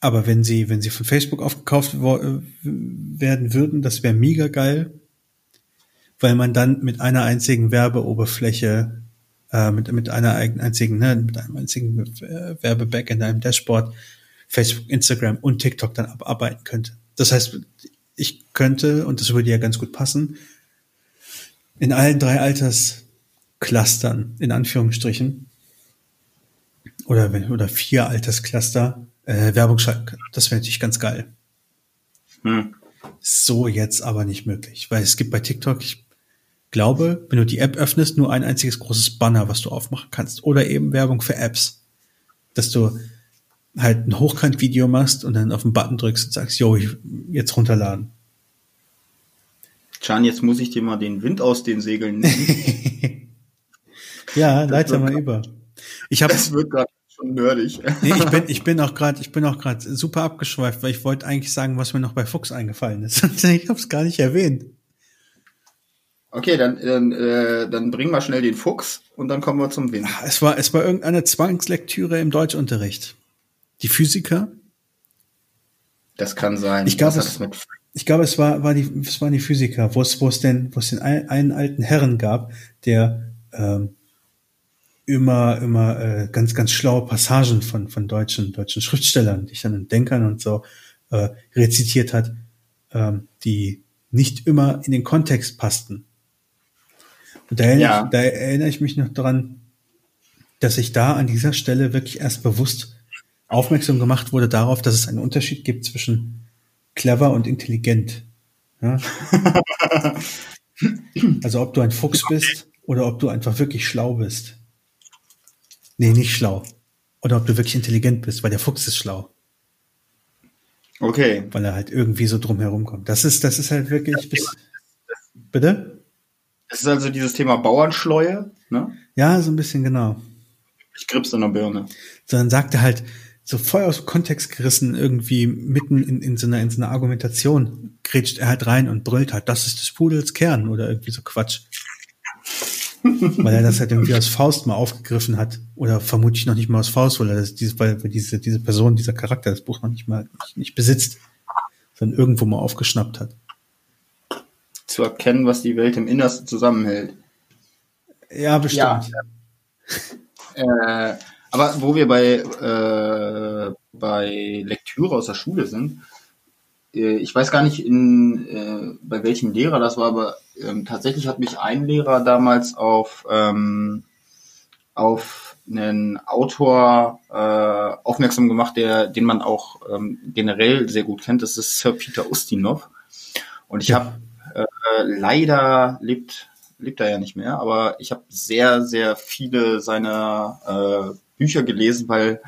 Aber wenn sie, wenn sie von Facebook aufgekauft werden würden, das wäre mega geil, weil man dann mit einer einzigen Werbeoberfläche, äh, mit, mit einer einzigen, ne, mit einem einzigen äh, Werbeback in einem Dashboard Facebook, Instagram und TikTok dann abarbeiten könnte. Das heißt, ich könnte, und das würde ja ganz gut passen, in allen drei Altersclustern, in Anführungsstrichen, oder, oder vier Alterscluster, äh, Werbung schalten. Das wäre natürlich ganz geil. Hm. So jetzt aber nicht möglich, weil es gibt bei TikTok, ich glaube, wenn du die App öffnest, nur ein einziges großes Banner, was du aufmachen kannst. Oder eben Werbung für Apps. Dass du halt ein Hochkant-Video machst und dann auf den Button drückst und sagst, yo, jetzt runterladen. Can, jetzt muss ich dir mal den Wind aus den Segeln nehmen. ja, leite mal über. Ich hab, das wird gerade schon nerdig. Nee, ich bin, ich bin auch gerade, ich bin auch gerade super abgeschweift, weil ich wollte eigentlich sagen, was mir noch bei Fuchs eingefallen ist. ich habe es gar nicht erwähnt. Okay, dann, dann, äh, dann bringen wir schnell den Fuchs und dann kommen wir zum Wind. Es war, es war irgendeine Zwangslektüre im Deutschunterricht. Die Physiker. Das kann sein. Ich glaube, es, ich glaube, es war, war die, es waren die Physiker, wo es, wo es denn, wo es den einen, einen alten Herren gab, der ähm, immer, immer äh, ganz, ganz schlaue Passagen von, von deutschen, deutschen Schriftstellern, Dichtern und Denkern und so äh, rezitiert hat, ähm, die nicht immer in den Kontext passten. Und da erinnere, ja. ich, da erinnere ich mich noch daran, dass ich da an dieser Stelle wirklich erst bewusst aufmerksam gemacht wurde darauf, dass es einen Unterschied gibt zwischen clever und intelligent. Ja? also ob du ein Fuchs bist oder ob du einfach wirklich schlau bist. Nee, nicht schlau. Oder ob du wirklich intelligent bist, weil der Fuchs ist schlau. Okay. Weil er halt irgendwie so drum herum kommt. Das ist, das ist halt wirklich. Bis, bitte? Es ist also dieses Thema Bauernschleue, ne? Ja, so ein bisschen genau. Ich Grips in der Birne. So, dann sagt er halt, so voll aus dem Kontext gerissen, irgendwie mitten in, in, so einer, in so einer Argumentation, grätscht er halt rein und brüllt halt, das ist des Pudels Kern oder irgendwie so Quatsch. weil er das halt irgendwie aus Faust mal aufgegriffen hat. Oder vermutlich noch nicht mal aus Faust, weil er das, dieses, weil diese, diese Person, dieser Charakter das Buch noch nicht mal nicht, nicht besitzt, sondern irgendwo mal aufgeschnappt hat zu erkennen, was die Welt im Innersten zusammenhält. Ja, bestimmt. Ja. äh, aber wo wir bei, äh, bei Lektüre aus der Schule sind, äh, ich weiß gar nicht, in, äh, bei welchem Lehrer das war, aber ähm, tatsächlich hat mich ein Lehrer damals auf, ähm, auf einen Autor äh, aufmerksam gemacht, der, den man auch ähm, generell sehr gut kennt. Das ist Sir Peter Ustinov. Und ich habe äh, leider lebt, lebt er ja nicht mehr, aber ich habe sehr, sehr viele seiner äh, Bücher gelesen, weil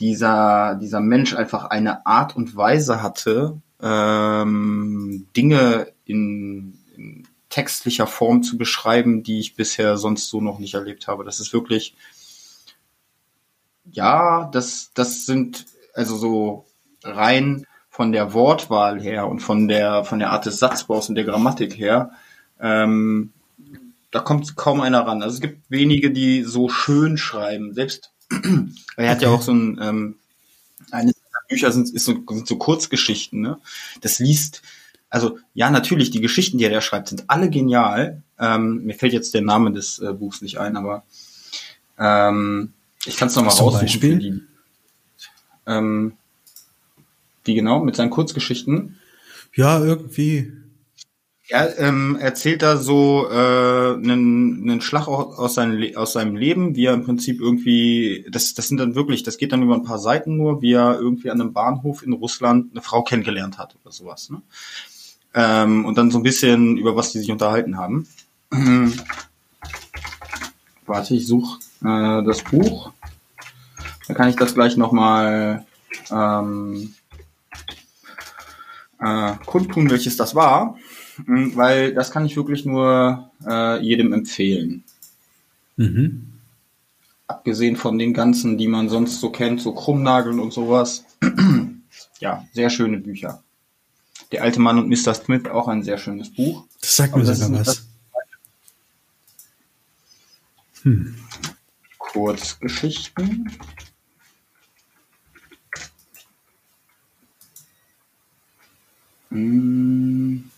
dieser, dieser Mensch einfach eine Art und Weise hatte, ähm, Dinge in, in textlicher Form zu beschreiben, die ich bisher sonst so noch nicht erlebt habe. Das ist wirklich, ja, das, das sind also so rein von der Wortwahl her und von der, von der Art des Satzbaus und der Grammatik her, ähm, da kommt kaum einer ran. Also es gibt wenige, die so schön schreiben. Selbst, er hat ja auch so ein, ähm, eines seiner Bücher sind, ist so, sind so Kurzgeschichten, ne? Das liest, also ja, natürlich, die Geschichten, die er da schreibt, sind alle genial. Ähm, mir fällt jetzt der Name des äh, Buchs nicht ein, aber ähm, ich kann es nochmal raussuchen. Beispiel? Die, ähm, wie genau? Mit seinen Kurzgeschichten? Ja, irgendwie. Er ähm, erzählt da so äh, einen, einen Schlag aus, seinem, aus seinem Leben, wie er im Prinzip irgendwie, das, das sind dann wirklich, das geht dann über ein paar Seiten nur, wie er irgendwie an einem Bahnhof in Russland eine Frau kennengelernt hat oder sowas. Ne? Ähm, und dann so ein bisschen über was die sich unterhalten haben. Warte, ich suche äh, das Buch. Da kann ich das gleich nochmal ähm, äh, kundtun, welches das war, weil das kann ich wirklich nur äh, jedem empfehlen. Mhm. Abgesehen von den ganzen, die man sonst so kennt, so Krummnageln und sowas. ja, sehr schöne Bücher. Der alte Mann und Mr. Smith, auch ein sehr schönes Buch. Das sagt mir sogar was. Hm. Kurzgeschichten. Hm.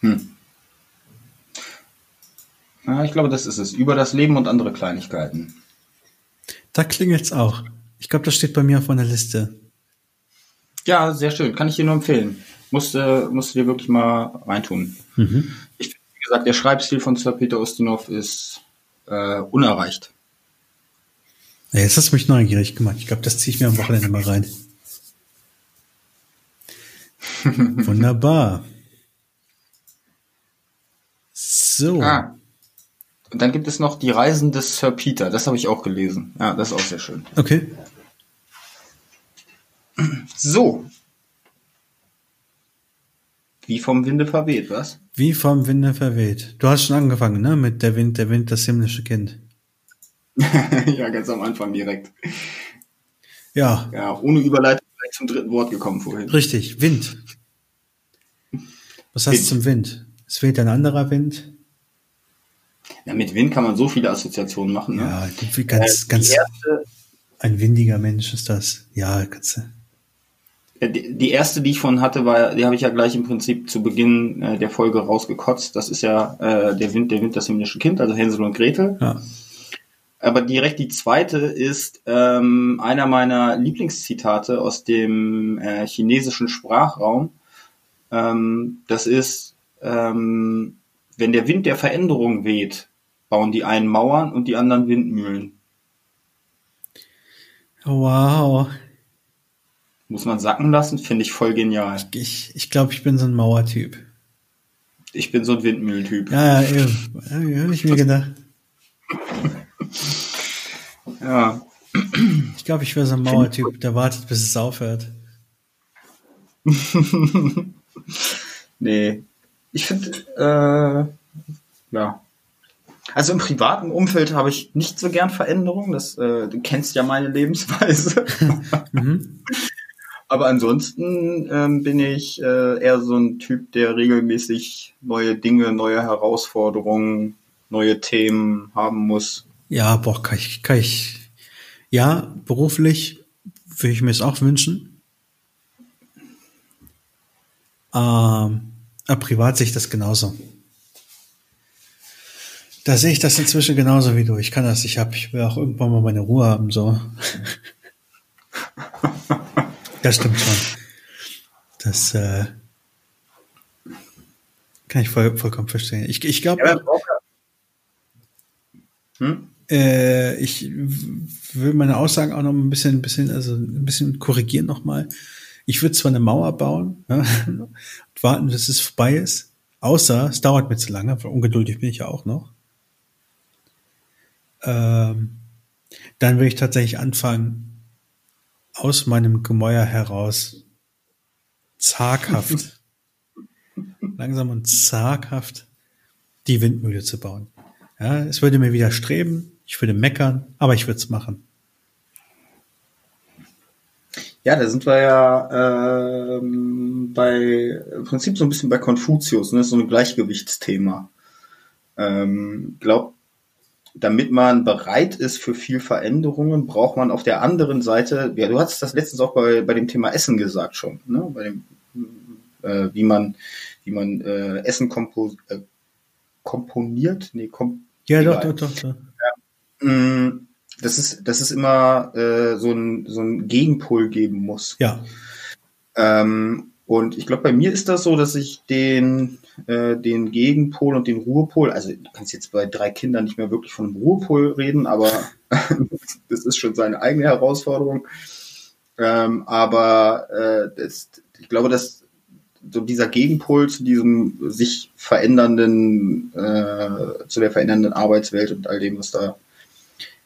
Hm. Ja, ich glaube, das ist es. Über das Leben und andere Kleinigkeiten. Da klingelt's auch. Ich glaube, das steht bei mir auf meiner Liste. Ja, sehr schön. Kann ich dir nur empfehlen. Musste, musst dir wirklich mal reintun. Mhm. Ich, wie gesagt, der Schreibstil von Sir Peter Ustinov ist äh, unerreicht. Ja, jetzt hast du mich neugierig gemacht. Ich glaube, das ziehe ich mir am Wochenende mal rein. Wunderbar. So. Ah. Und dann gibt es noch die Reisen des Sir Peter. Das habe ich auch gelesen. Ja, das ist auch sehr schön. Okay. So. Wie vom Winde verweht, was? Wie vom Winde verweht. Du hast schon angefangen, ne? Mit der Wind, der Wind, das himmlische Kind. ja, ganz am Anfang direkt. Ja. Ja, ohne Überleitung gleich zum dritten Wort gekommen vorhin. Richtig, Wind. Was heißt Wind. zum Wind? Es weht ein anderer Wind. Ja, mit Wind kann man so viele Assoziationen machen. Ne? Ja, ganz, Äh, ganz erste, ein windiger Mensch ist das. Ja, kannst du. äh, die die erste, die ich von hatte, war, die habe ich ja gleich im Prinzip zu Beginn äh, der Folge rausgekotzt. Das ist ja äh, der Wind, der Wind, das himmlische Kind, also Hänsel und Gretel. Ja. Aber direkt die zweite ist ähm, einer meiner Lieblingszitate aus dem äh, chinesischen Sprachraum. Ähm, das ist, ähm, wenn der Wind der Veränderung weht, bauen die einen Mauern und die anderen Windmühlen. Wow. Muss man sacken lassen, finde ich voll genial. Ich, ich glaube, ich bin so ein Mauertyp. Ich bin so ein Windmühlentyp. Ja, ja, eben. Ja, habe ich mir gedacht. Ja. Ich glaube, ich wäre so ein Mauertyp, der wartet, bis es aufhört. Nee. Ich finde, äh, ja. Also im privaten Umfeld habe ich nicht so gern Veränderungen. Das, äh, du kennst ja meine Lebensweise. Mhm. Aber ansonsten ähm, bin ich äh, eher so ein Typ, der regelmäßig neue Dinge, neue Herausforderungen, neue Themen haben muss. Ja, boah, kann ich, kann ich. Ja, beruflich würde ich mir es auch wünschen. Ähm, privat sehe ich das genauso. Da sehe ich das inzwischen genauso wie du. Ich kann das, ich habe, ich will auch irgendwann mal meine Ruhe haben, so. Das stimmt schon. Das äh, kann ich voll, vollkommen verstehen. Ich, ich glaube, Hm? äh, ich will meine Aussagen auch noch ein bisschen, ein bisschen, also ein bisschen korrigieren nochmal. Ich würde zwar eine Mauer bauen ja, und warten, bis es vorbei ist, außer es dauert mir zu lange, weil ungeduldig bin ich ja auch noch. Ähm, dann will ich tatsächlich anfangen, aus meinem Gemäuer heraus zaghaft, langsam und zaghaft die Windmühle zu bauen. Ja, es würde mir widerstreben, ich würde meckern, aber ich würde es machen. Ja, da sind wir ja ähm, bei im Prinzip so ein bisschen bei Konfuzius, ne? so ein Gleichgewichtsthema. Ähm, glaub, damit man bereit ist für viel Veränderungen, braucht man auf der anderen Seite, ja, du hast das letztens auch bei, bei dem Thema Essen gesagt schon, ne? bei dem, äh, wie man, wie man äh, Essen kompo äh, komponiert, nee, kom Ja, doch, doch, doch, doch. Mm, das ist, das ist immer äh, so ein so ein Gegenpol geben muss. Ja, Ähm, und ich glaube, bei mir ist das so, dass ich den, äh, den Gegenpol und den Ruhepol, also du kannst jetzt bei drei Kindern nicht mehr wirklich von einem Ruhepol reden, aber das ist schon seine eigene Herausforderung. Ähm, aber äh, das, ich glaube, dass so dieser Gegenpol zu diesem sich verändernden, äh, zu der verändernden Arbeitswelt und all dem, was da,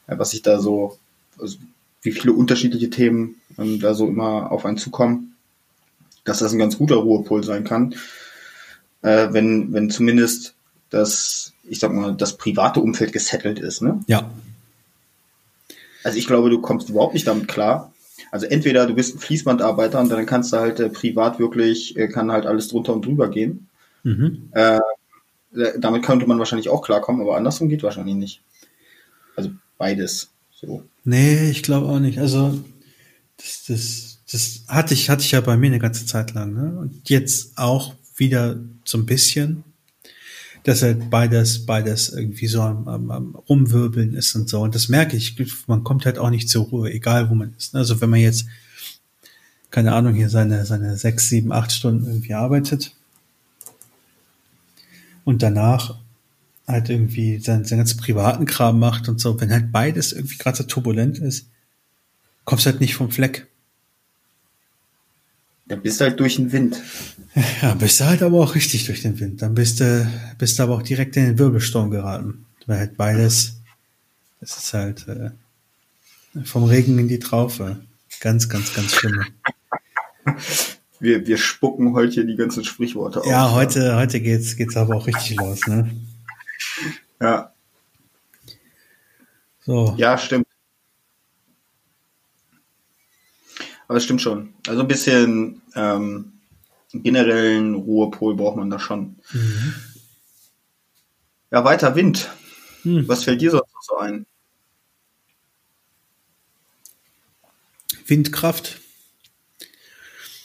äh, was sich da so, also wie viele unterschiedliche Themen ähm, da so immer auf einen zukommen, dass das ein ganz guter Ruhepol sein kann, äh, wenn, wenn zumindest das, ich sag mal, das private Umfeld gesettelt ist. Ne? ja, Also ich glaube, du kommst überhaupt nicht damit klar. Also entweder du bist ein Fließbandarbeiter und dann kannst du halt äh, privat wirklich, äh, kann halt alles drunter und drüber gehen. mhm. Äh, damit könnte man wahrscheinlich auch klarkommen, aber andersrum geht wahrscheinlich nicht. Also beides. So. Nee, ich glaube auch nicht. Also das, das, das hatte ich, hatte ich ja bei mir eine ganze Zeit lang, ne? Und jetzt auch wieder so ein bisschen, dass halt beides, beides irgendwie so am, am, am Rumwirbeln ist und so. Und das merke ich. Man kommt halt auch nicht zur Ruhe, egal wo man ist. ne? Also wenn man jetzt, keine Ahnung, hier seine, seine sechs, sieben, acht Stunden irgendwie arbeitet und danach halt irgendwie seinen, seinen ganzen privaten Kram macht und so, wenn halt beides irgendwie gerade so turbulent ist, kommst halt nicht vom Fleck. Dann bist du halt durch den Wind. Ja, bist du halt aber auch richtig durch den Wind. Dann bist du, bist du aber auch direkt in den Wirbelsturm geraten. Weil halt beides, das ist halt äh, vom Regen in die Traufe. Ganz, ganz, ganz schlimm. Wir, wir spucken heute hier die ganzen Sprichworte aus. Ja, heute, heute geht's, geht's aber auch richtig los, ne? Ja. So. Ja, stimmt. Aber es stimmt schon. Also ein bisschen ähm, generellen Ruhepol braucht man da schon. Mhm. Ja, weiter Wind. Hm. Was fällt dir sonst noch so ein? Windkraft.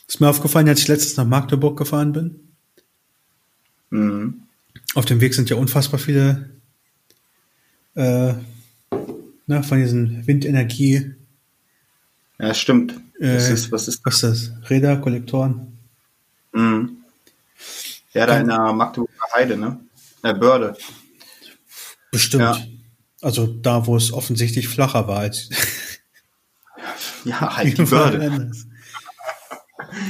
Ist mir aufgefallen, als ich letztens nach Magdeburg gefahren bin. Mhm. Auf dem Weg sind ja unfassbar viele äh, na, von diesen Windenergie. Ja, stimmt. Äh, was ist, was ist Was ist das? Räder, Kollektoren. Mhm. Ja, da in der Magdeburger Heide, ne? Der Börde. Bestimmt. Ja. Also da, wo es offensichtlich flacher war als Ja, halt die Börde.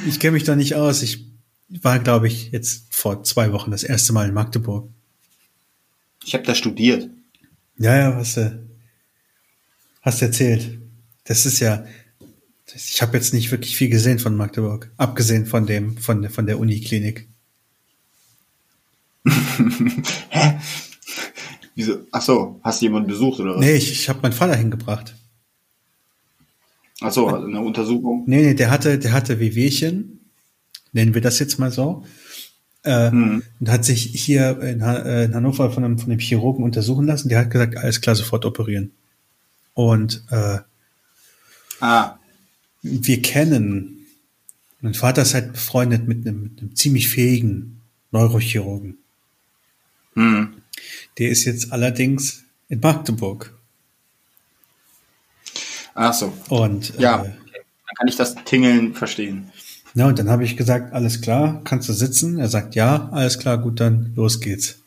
Ich kenne mich da nicht aus. Ich war, glaube ich, jetzt vor zwei Wochen das erste Mal in Magdeburg. Ich habe da studiert. Ja, ja, was du hast erzählt. Das ist ja, ich habe jetzt nicht wirklich viel gesehen von Magdeburg, abgesehen von dem, von, der- von der Uniklinik. Hä? Wieso? Ach so, hast du jemanden besucht oder was? Nee, ich, ich habe meinen Vater hingebracht. Ach so, also eine Untersuchung. Nee, nee, der hatte, der hatte Wehwehchen, nennen wir das jetzt mal so. Äh, Hm. Und hat sich hier in, Ha- äh, in Hannover von einem, von einem Chirurgen untersuchen lassen. Der hat gesagt, alles klar, sofort operieren. Und äh, Ah, wir kennen, mein Vater ist halt befreundet mit einem, mit einem ziemlich fähigen Neurochirurgen. hm. Der ist jetzt allerdings in Magdeburg. Ach so. Und Ja, äh, dann kann ich das Tingeln verstehen. na, und dann habe ich gesagt, alles klar, kannst du sitzen? Er sagt, ja, alles klar, gut, dann los geht's.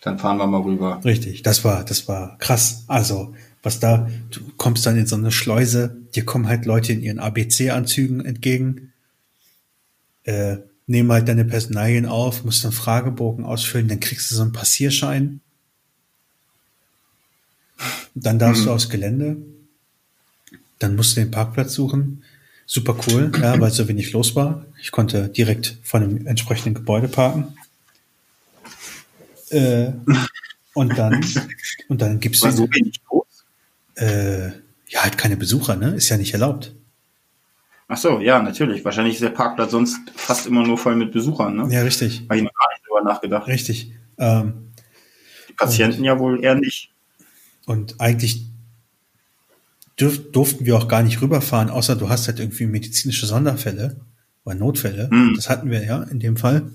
Dann fahren wir mal rüber. Richtig, das war, das war krass. Also, was da, du kommst dann in so eine Schleuse, dir kommen halt Leute in ihren ABC-Anzügen entgegen, äh, nehmen halt deine Personalien auf, musst einen Fragebogen ausfüllen, dann kriegst du so einen Passierschein. Dann darfst du aufs Gelände. Dann musst du den Parkplatz suchen. Super cool, ja, weil so wenig los war. Ich konnte direkt vor einem entsprechenden Gebäude parken. Äh, und dann, und dann gibst War du, so wenig los? äh, ja, halt keine Besucher, ne? Ist ja nicht erlaubt. Ach so, ja, natürlich. Wahrscheinlich ist der Parkplatz sonst fast immer nur voll mit Besuchern, ne? Ja, richtig, Habe ich noch gar nicht drüber nachgedacht. richtig. Ähm, Die Patienten ja wohl eher nicht. und eigentlich dürf, durften wir auch gar nicht rüberfahren, außer du hast halt irgendwie medizinische Sonderfälle oder Notfälle. Hm. Das hatten wir ja in dem Fall.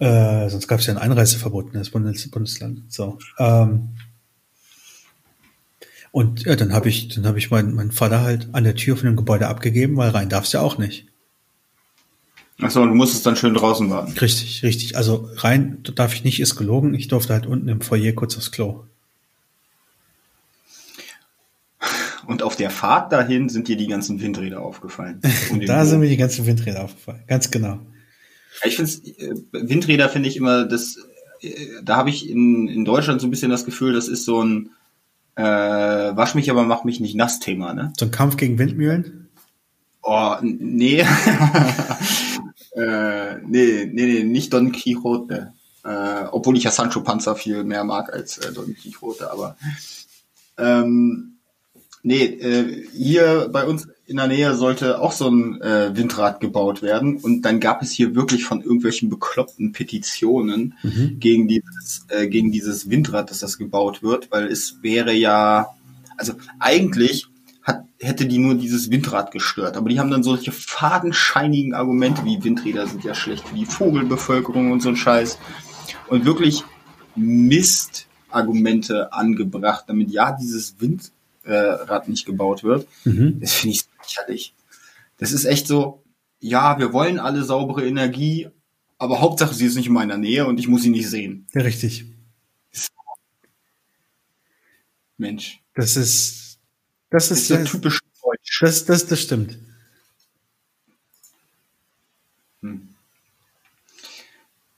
Äh, sonst gab es ja ein Einreiseverbot in das Bundes Bundesland. So. Ähm, und ja, dann habe ich, dann habe ich meinen meinen Vater halt an der Tür von dem Gebäude abgegeben, weil rein darfst du ja auch nicht. Ach so, und du musstest dann schön draußen warten. Richtig, richtig. Also rein darf ich nicht, ist gelogen. Ich durfte halt unten im Foyer kurz aufs Klo. Und auf der Fahrt dahin sind dir die ganzen Windräder aufgefallen. Den Da sind mir die ganzen Windräder aufgefallen. Ganz genau. Ich finde Windräder finde ich immer das, äh, da habe ich in, in Deutschland so ein bisschen das Gefühl, das ist so ein äh, Wasch mich, aber mach mich nicht nass Thema, ne? So ein Kampf gegen Windmühlen? Oh, nee. äh, nee, nee, nee, nicht Don Quixote. Äh, obwohl ich ja Sancho Panza viel mehr mag als äh, Don Quixote, aber ähm, nee, äh, hier bei uns in der Nähe sollte auch so ein äh, Windrad gebaut werden und dann gab es hier wirklich von irgendwelchen bekloppten Petitionen gegen dieses äh, gegen dieses Windrad, dass das gebaut wird, weil es wäre ja also eigentlich hat, hätte die nur dieses Windrad gestört. Aber die haben dann solche fadenscheinigen Argumente, wie Windräder sind ja schlecht für die Vogelbevölkerung und so ein Scheiß. Und wirklich Mistargumente angebracht, damit ja dieses Windrad nicht gebaut wird. Mhm. Das finde ich lächerlich. Das ist echt so, ja, wir wollen alle saubere Energie, aber Hauptsache sie ist nicht in meiner Nähe und ich muss sie nicht sehen. Ja, richtig. Mensch. Das ist, das Das ist, ist so typisch deutsch. das, das, das stimmt.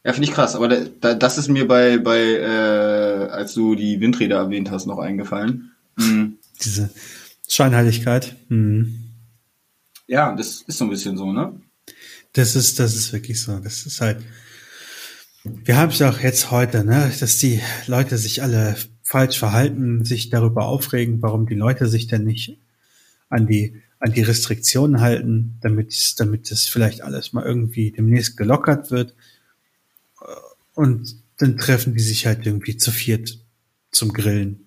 Ja, finde ich krass, aber da, da, das ist mir bei, bei äh, als du die Windräder erwähnt hast, noch eingefallen. Mhm. Diese Scheinheiligkeit. Mhm. Ja, das ist so ein bisschen so, ne? Das ist, das ist wirklich so. Das ist halt, Wir haben es ja auch jetzt heute, ne, dass die Leute sich alle falsch verhalten, sich darüber aufregen, warum die Leute sich denn nicht an die an die Restriktionen halten, damit damit das vielleicht alles mal irgendwie demnächst gelockert wird. Und dann treffen die sich halt irgendwie zu viert zum Grillen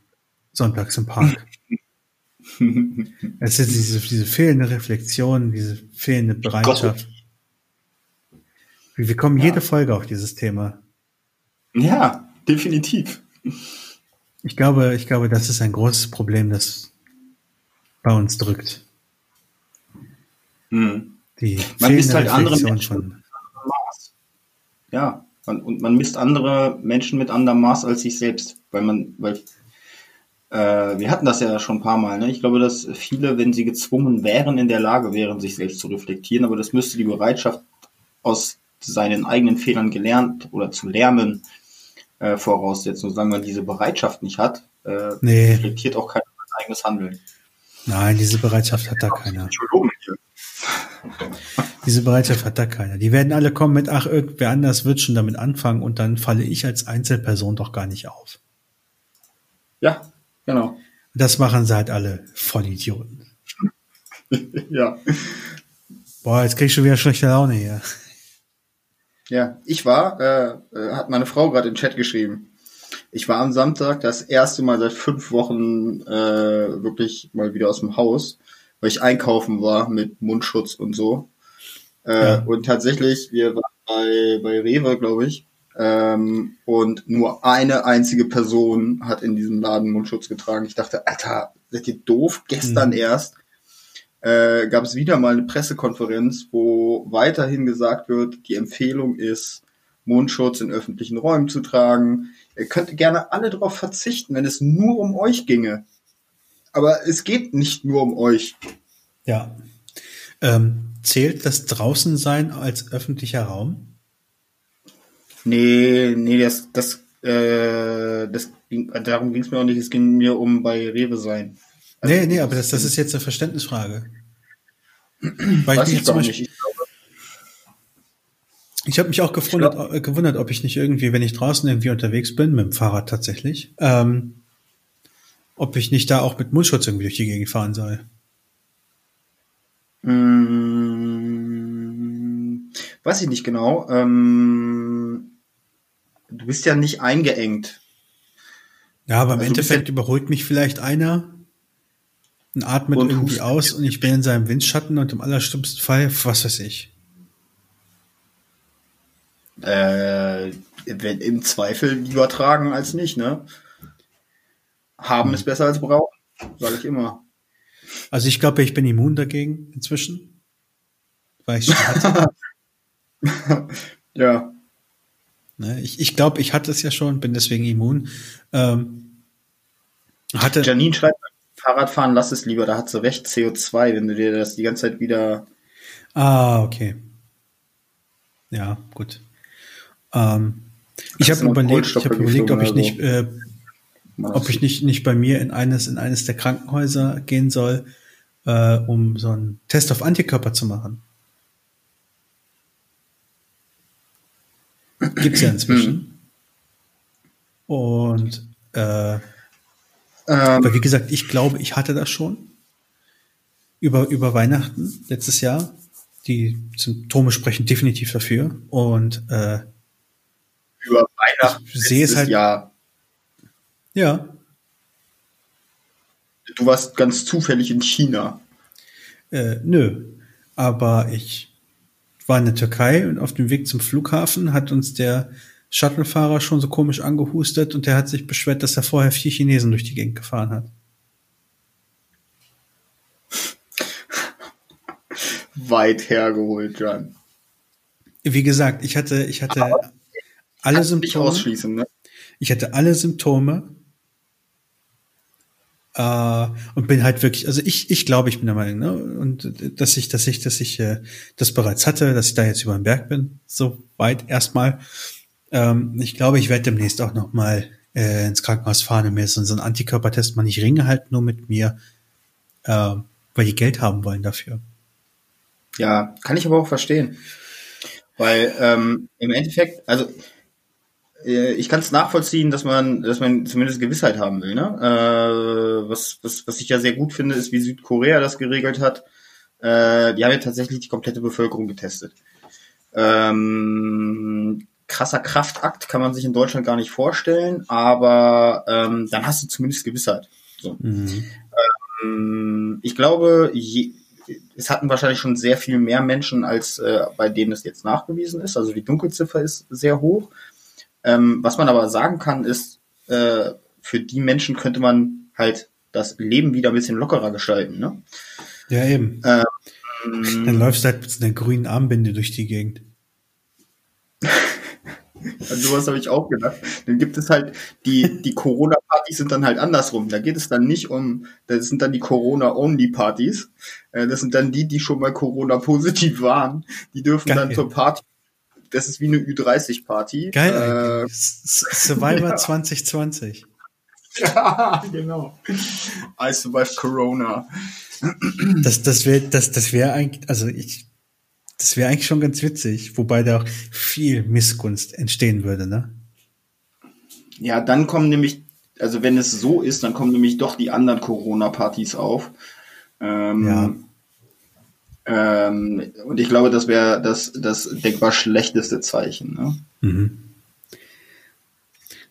sonntags im Park. es ist diese, diese fehlende Reflexion, diese fehlende Bereitschaft. Wir kommen ja. jede Folge auf dieses Thema. Ja, definitiv. Ich glaube, ich glaube, das ist ein großes Problem, das bei uns drückt. Hm. Die man misst halt andere Menschen Maß. Ja, man, und man misst andere Menschen mit anderem Maß als sich selbst, weil man, weil äh, wir hatten das ja schon ein paar Mal. Ne? Ich glaube, dass viele, wenn sie gezwungen wären, in der Lage wären, sich selbst zu reflektieren, aber das müsste die Bereitschaft aus seinen eigenen Fehlern gelernt oder zu lernen äh, voraussetzen. Und solange man diese Bereitschaft nicht hat, äh, nee. reflektiert auch keiner sein eigenes Handeln. Nein, diese Bereitschaft hat da keiner. Diese Bereitschaft hat da keiner. Die werden alle kommen mit, ach, irgendwer anders wird schon damit anfangen und dann falle ich als Einzelperson doch gar nicht auf. Ja, genau. Das machen sie halt alle Vollidioten. ja. Boah, jetzt krieg ich schon wieder schlechte Laune hier. Ja, ich war, äh, äh, hat meine Frau gerade im Chat geschrieben. Ich war am Samstag das erste Mal seit fünf Wochen äh, wirklich mal wieder aus dem Haus, weil ich einkaufen war mit Mundschutz und so. Äh, ja. Und tatsächlich, wir waren bei, bei Rewe, glaube ich, ähm, und nur eine einzige Person hat in diesem Laden Mundschutz getragen. Ich dachte, Alter, seid ihr doof? Gestern mhm. erst äh, gab es wieder mal eine Pressekonferenz, wo weiterhin gesagt wird, die Empfehlung ist, Mundschutz in öffentlichen Räumen zu tragen. Ihr könnt gerne alle darauf verzichten, wenn es nur um euch ginge. Aber es geht nicht nur um euch. Ja. Ähm, zählt das draußen sein als öffentlicher Raum? Nee, nee, das, das, äh, das ging, darum ging es mir auch nicht. Es ging mir um bei Rewe sein. Also, nee, nee, aber das, das ist jetzt eine Verständnisfrage. Weil ich, ich zum Beispiel, nicht. Ich habe mich auch gewundert, äh, gewundert, ob ich nicht irgendwie, wenn ich draußen irgendwie unterwegs bin, mit dem Fahrrad tatsächlich, ähm, ob ich nicht da auch mit Mundschutz irgendwie durch die Gegend fahren soll. Hm, weiß ich nicht genau. Ähm, du bist ja nicht eingeengt. Ja, aber im also Endeffekt ja überholt mich vielleicht einer und atmet und irgendwie aus und ich bin in seinem Windschatten und im allerschlimmsten Fall, was weiß ich. Äh, wenn im Zweifel lieber tragen als nicht, ne? Haben hm. ist besser als brauchen, sage ich immer. Also ich glaube, ich bin immun dagegen inzwischen. Weil ich schon hatte. Ja. Ne, ich ich glaube, ich hatte es ja schon, bin deswegen immun. Ähm, hatte Janine schreibt, Fahrradfahren lass es lieber, da hat sie recht CO2, wenn du dir das die ganze Zeit wieder. Ah, okay. Ja, gut. Ähm, ich habe überlegt, ich habe überlegt, ob ich nicht, äh, ob ich nicht, nicht bei mir in eines, in eines der Krankenhäuser gehen soll, äh, um so einen Test auf Antikörper zu machen. Gibt's ja inzwischen. Hm. Und äh, ähm, Aber wie gesagt, ich glaube, ich hatte das schon über, über Weihnachten letztes Jahr. Die Symptome sprechen definitiv dafür. Und äh, über Weihnachten ich sehe es halt. Jahr. Ja. Du warst ganz zufällig in China. Äh, nö. Aber ich war in der Türkei und auf dem Weg zum Flughafen hat uns der Shuttlefahrer schon so komisch angehustet und der hat sich beschwert, dass er vorher vier Chinesen durch die Gegend gefahren hat. Weit hergeholt, Jan. Wie gesagt, ich hatte, ich hatte Aber alle Symptome. ausschließen, ne? Ich hatte alle Symptome. Äh, und bin halt wirklich, also ich, ich glaube, ich bin der Meinung, ne? Und dass ich, dass ich, dass ich äh, das bereits hatte, dass ich da jetzt über den Berg bin, so weit erstmal. Ähm, ich glaube, ich werde demnächst auch noch mal äh, ins Krankenhaus fahren und mir so, so einen Antikörpertest machen. Ich ringe halt nur mit mir, äh, weil die Geld haben wollen dafür. Ja, kann ich aber auch verstehen. Weil ähm, im Endeffekt, also ich kann es nachvollziehen, dass man, dass man zumindest Gewissheit haben will. Ne? Äh, was, was, was ich ja sehr gut finde, ist, wie Südkorea das geregelt hat. Äh, die haben ja tatsächlich die komplette Bevölkerung getestet. Ähm, krasser Kraftakt kann man sich in Deutschland gar nicht vorstellen, aber ähm, dann hast du zumindest Gewissheit. So. Mhm. Ähm, ich glaube, je, es hatten wahrscheinlich schon sehr viel mehr Menschen, als äh, bei denen es jetzt nachgewiesen ist. Also die Dunkelziffer ist sehr hoch. Ähm, was man aber sagen kann, ist, äh, für die Menschen könnte man halt das Leben wieder ein bisschen lockerer gestalten. Ne? Ja, eben. Ähm, Dann läufst du halt mit einer grünen Armbinde durch die Gegend. An sowas habe ich auch gedacht. Dann gibt es halt, die, die Corona-Partys sind dann halt andersrum. Da geht es dann nicht um, das sind dann die Corona-Only-Partys. Äh, das sind dann die, die schon mal Corona-positiv waren. Die dürfen Geil. dann zur Party. Das ist wie eine Ü30-Party. Geil. Äh, Survivor ja. 2020. Ja, genau. I survived Corona. Das, das wäre, das, das wäre eigentlich, also ich, das wäre eigentlich schon ganz witzig, wobei da auch viel Missgunst entstehen würde, ne? Ja, dann kommen nämlich, also wenn es so ist, dann kommen nämlich doch die anderen Corona-Partys auf. Ähm, ja. Ähm, und ich glaube, das wäre das, das denkbar schlechteste Zeichen. Ne? Mhm.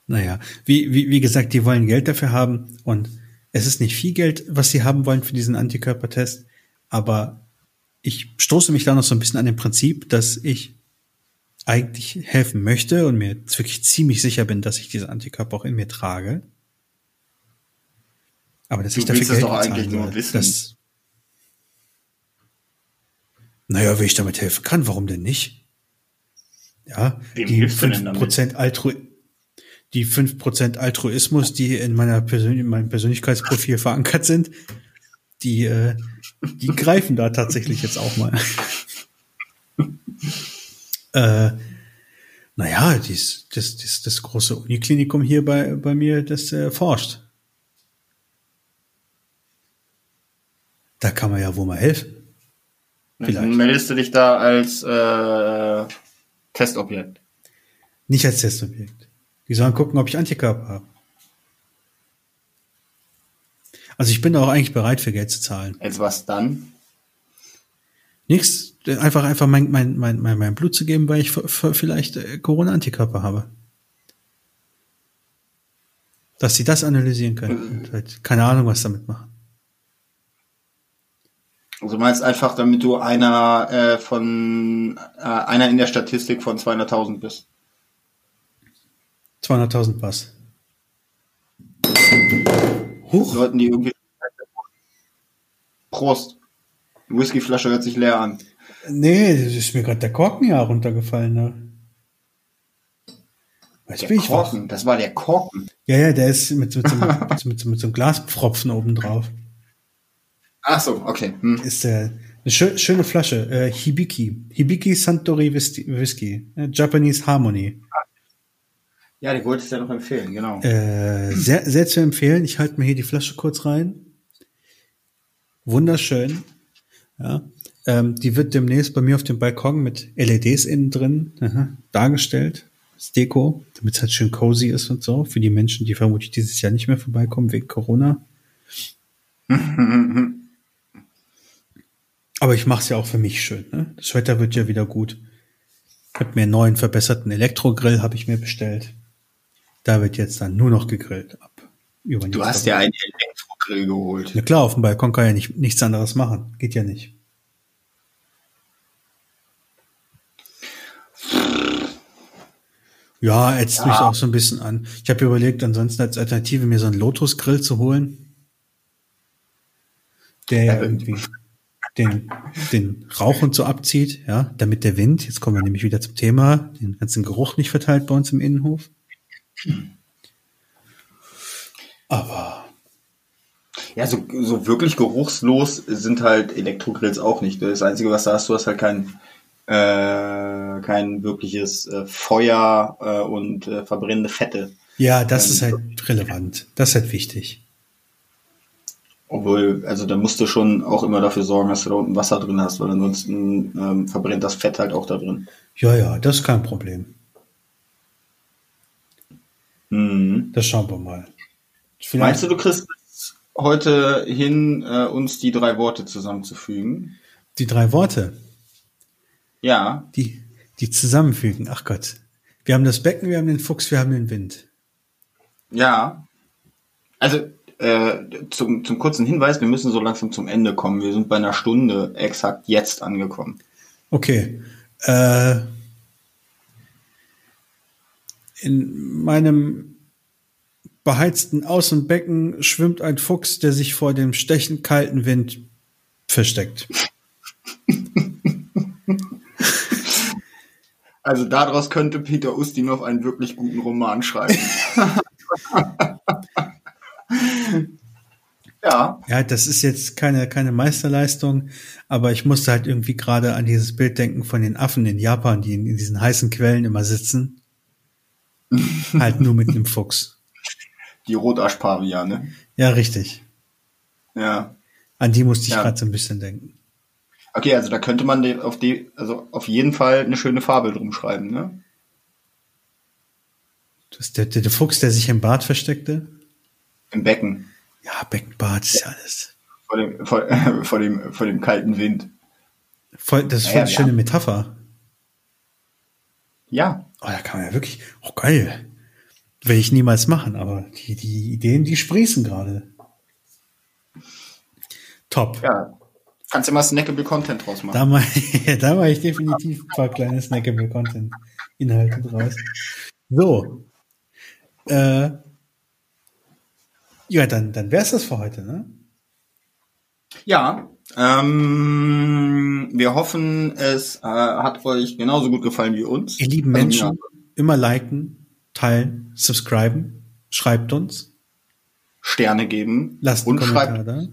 Naja, wie, wie, wie gesagt, die wollen Geld dafür haben und es ist nicht viel Geld, was sie haben wollen für diesen Antikörpertest, aber ich stoße mich da noch so ein bisschen an dem Prinzip, dass ich eigentlich helfen möchte und mir jetzt wirklich ziemlich sicher bin, dass ich diese Antikörper auch in mir trage. Aber dass du ich dafür Geld doch eigentlich nur wissen. Dass, naja, wenn ich damit helfen kann, warum denn nicht? Ja, Wem die 5% Altru die 5% Altruismus, die in meiner Persön in meinem Persönlichkeitsprofil verankert sind, die, äh, die greifen da tatsächlich jetzt auch mal. äh, naja, dies, das, das, das große Uniklinikum hier bei, bei mir, das äh, forscht. Da kann man ja wohl mal helfen. Vielleicht. Dann meldest du dich da als äh, Testobjekt. Nicht als Testobjekt. Die sollen gucken, ob ich Antikörper habe. Also ich bin auch eigentlich bereit für Geld zu zahlen. Als was dann? Nichts, einfach einfach mein, mein, mein, mein, mein Blut zu geben, weil ich vielleicht äh, Corona-Antikörper habe. Dass sie das analysieren können. Und halt keine Ahnung, was damit machen. Also meinst einfach, damit du einer äh, von äh, einer in der Statistik von 200.000 bist. 200.000 was? Huch. Leuten, die irgendwie. Prost. Die Whiskyflasche hört sich leer an. Nee, das ist mir gerade der Korken ja runtergefallen. Ne? Jetzt der bin Korken, ich das war der Korken. Ja, ja, der ist mit, mit, so, mit, mit, mit so einem Glaspfropfen oben drauf. Ach so, okay. Hm. Ist der eine schö schöne Flasche, äh, Hibiki. Hibiki Santori Whisky, Whisky äh, Japanese Harmony. Ja, die wollte ich ja noch empfehlen, genau. Äh, sehr, sehr zu empfehlen. Ich halte mir hier die Flasche kurz rein. Wunderschön. Ja. Ähm, die wird demnächst bei mir auf dem Balkon mit LEDs innen drin aha, dargestellt. Das Deko, damit es halt schön cozy ist und so. Für die Menschen, die vermutlich dieses Jahr nicht mehr vorbeikommen wegen Corona. Aber ich mache es ja auch für mich schön. Ne? Das Wetter wird ja wieder gut. Ich habe mir einen neuen verbesserten Elektrogrill habe ich mir bestellt. Da wird jetzt dann nur noch gegrillt ab. Du hast ja einen Elektrogrill geholt. Na klar, auf dem Balkon kann ja nicht, nichts anderes machen. Geht ja nicht. Ja, ätzt ja. mich auch so ein bisschen an. Ich habe überlegt, ansonsten als Alternative mir so einen Lotus-Grill zu holen. Der ja irgendwie den, den Rauch und so abzieht, ja, damit der Wind, jetzt kommen wir nämlich wieder zum Thema, den ganzen Geruch nicht verteilt bei uns im Innenhof. Aber. Ja, so, so wirklich geruchslos sind halt Elektrogrills auch nicht. Das Einzige, was da hast, du hast halt kein, äh, kein wirkliches äh, Feuer äh, und äh, verbrennende Fette. Ja, das ähm, ist halt relevant. Das ist halt wichtig. Obwohl, also da musst du schon auch immer dafür sorgen, dass du da unten Wasser drin hast, weil ansonsten ähm, verbrennt das Fett halt auch da drin. Ja, ja, das ist kein Problem. Mhm. Das schauen wir mal. Vielleicht Meinst du, du kriegst heute hin, äh, uns die drei Worte zusammenzufügen? Die drei Worte? Ja. Die, die zusammenfügen. Ach Gott. Wir haben das Becken, wir haben den Fuchs, wir haben den Wind. Ja. Also äh, zum, zum kurzen Hinweis, wir müssen so langsam zum Ende kommen. Wir sind bei einer Stunde exakt jetzt angekommen. Okay. Äh, in meinem beheizten Außenbecken schwimmt ein Fuchs, der sich vor dem stechend kalten Wind versteckt. Also daraus könnte Peter Ustinov einen wirklich guten Roman schreiben. ja. Ja, das ist jetzt keine, keine Meisterleistung, aber ich musste halt irgendwie gerade an dieses Bild denken von den Affen in Japan, die in, in diesen heißen Quellen immer sitzen. halt nur mit einem Fuchs. Die Rotaschpaviane. Ja, richtig. Ja. An die musste ich ja. gerade so ein bisschen denken. Okay, also da könnte man auf die, also auf jeden Fall eine schöne Fabel drum schreiben, ne? Das der, der, der Fuchs, der sich im Bad versteckte? Im Becken. Ja, Beckenbad ist ja alles. Vor dem, vor, vor dem, vor dem kalten Wind. Voll, das ist voll eine schöne Metapher. Ja. Oh, da kann man ja wirklich, oh geil. Will ich niemals machen, aber die, die Ideen, die sprießen gerade. Top. Ja, Kannst immer Snackable Content draus machen. Da mache da mach ich definitiv ein paar kleine Snackable Content Inhalte draus. So. Äh, ja, dann, dann wär's das für heute, ne? Ja. Ähm, wir hoffen, es äh, hat euch genauso gut gefallen wie uns. Ihr lieben also Menschen, ja. immer liken, teilen, subscriben, schreibt uns. Sterne geben. Lasst einen Kommentar da.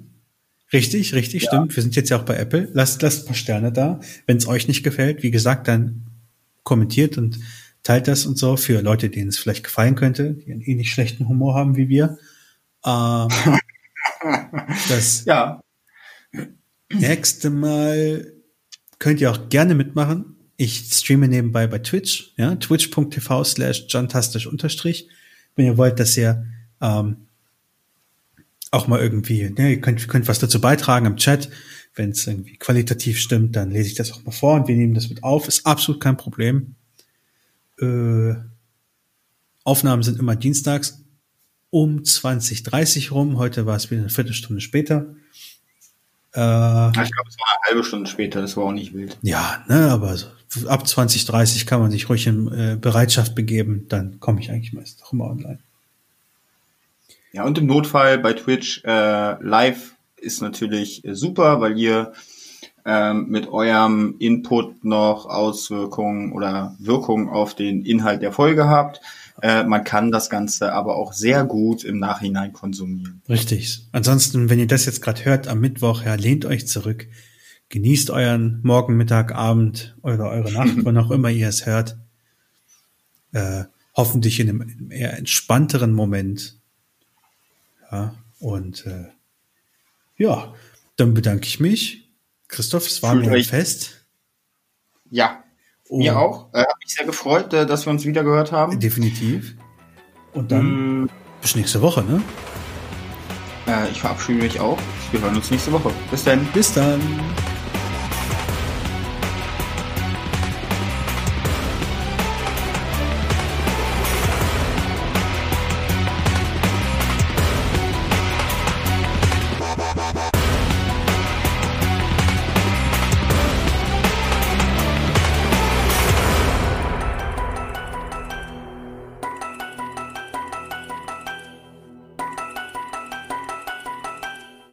Richtig, richtig, ja. stimmt. Wir sind jetzt ja auch bei Apple. Lasst, lasst ein paar Sterne da. Wenn es euch nicht gefällt, wie gesagt, dann kommentiert und teilt das und so für Leute, denen es vielleicht gefallen könnte, die einen ähnlich schlechten Humor haben wie wir. Ähm, das ja. nächste Mal könnt ihr auch gerne mitmachen. Ich streame nebenbei bei Twitch, ja, twitch.tv slash johntastisch unterstrich. Wenn ihr wollt, dass ihr ähm, auch mal irgendwie, ne, ihr könnt, könnt was dazu beitragen im Chat. Wenn es irgendwie qualitativ stimmt, dann lese ich das auch mal vor und wir nehmen das mit auf. Ist absolut kein Problem. Äh, Aufnahmen sind immer dienstags um 20.30 rum. Heute war es wieder eine Viertelstunde später. Äh, ich glaube, es war eine halbe Stunde später, das war auch nicht wild. Ja, ne, aber so, ab 20.30 kann man sich ruhig in äh, Bereitschaft begeben, dann komme ich eigentlich meist auch immer online. Ja, und im Notfall bei Twitch äh, live ist natürlich äh, super, weil ihr ähm, mit eurem Input noch Auswirkungen oder Wirkungen auf den Inhalt der Folge habt. Äh, man kann das Ganze aber auch sehr gut im Nachhinein konsumieren. Richtig. Ansonsten, wenn ihr das jetzt gerade hört am Mittwoch, ja, lehnt euch zurück. Genießt euren Morgen, Mittag, Abend oder eure Nacht, wann auch immer ihr es hört. Äh, hoffentlich in einem, in einem eher entspannteren Moment ja, und äh, ja, dann bedanke ich mich. Christoph, es war Fühlt mir ein Fest. Ja, und mir auch. Äh, Hat mich sehr gefreut, äh, dass wir uns wieder gehört haben. Definitiv. Und dann mm. bis nächste Woche, ne? Äh, ich verabschiede mich auch. Wir hören uns nächste Woche. Bis dann. Bis dann.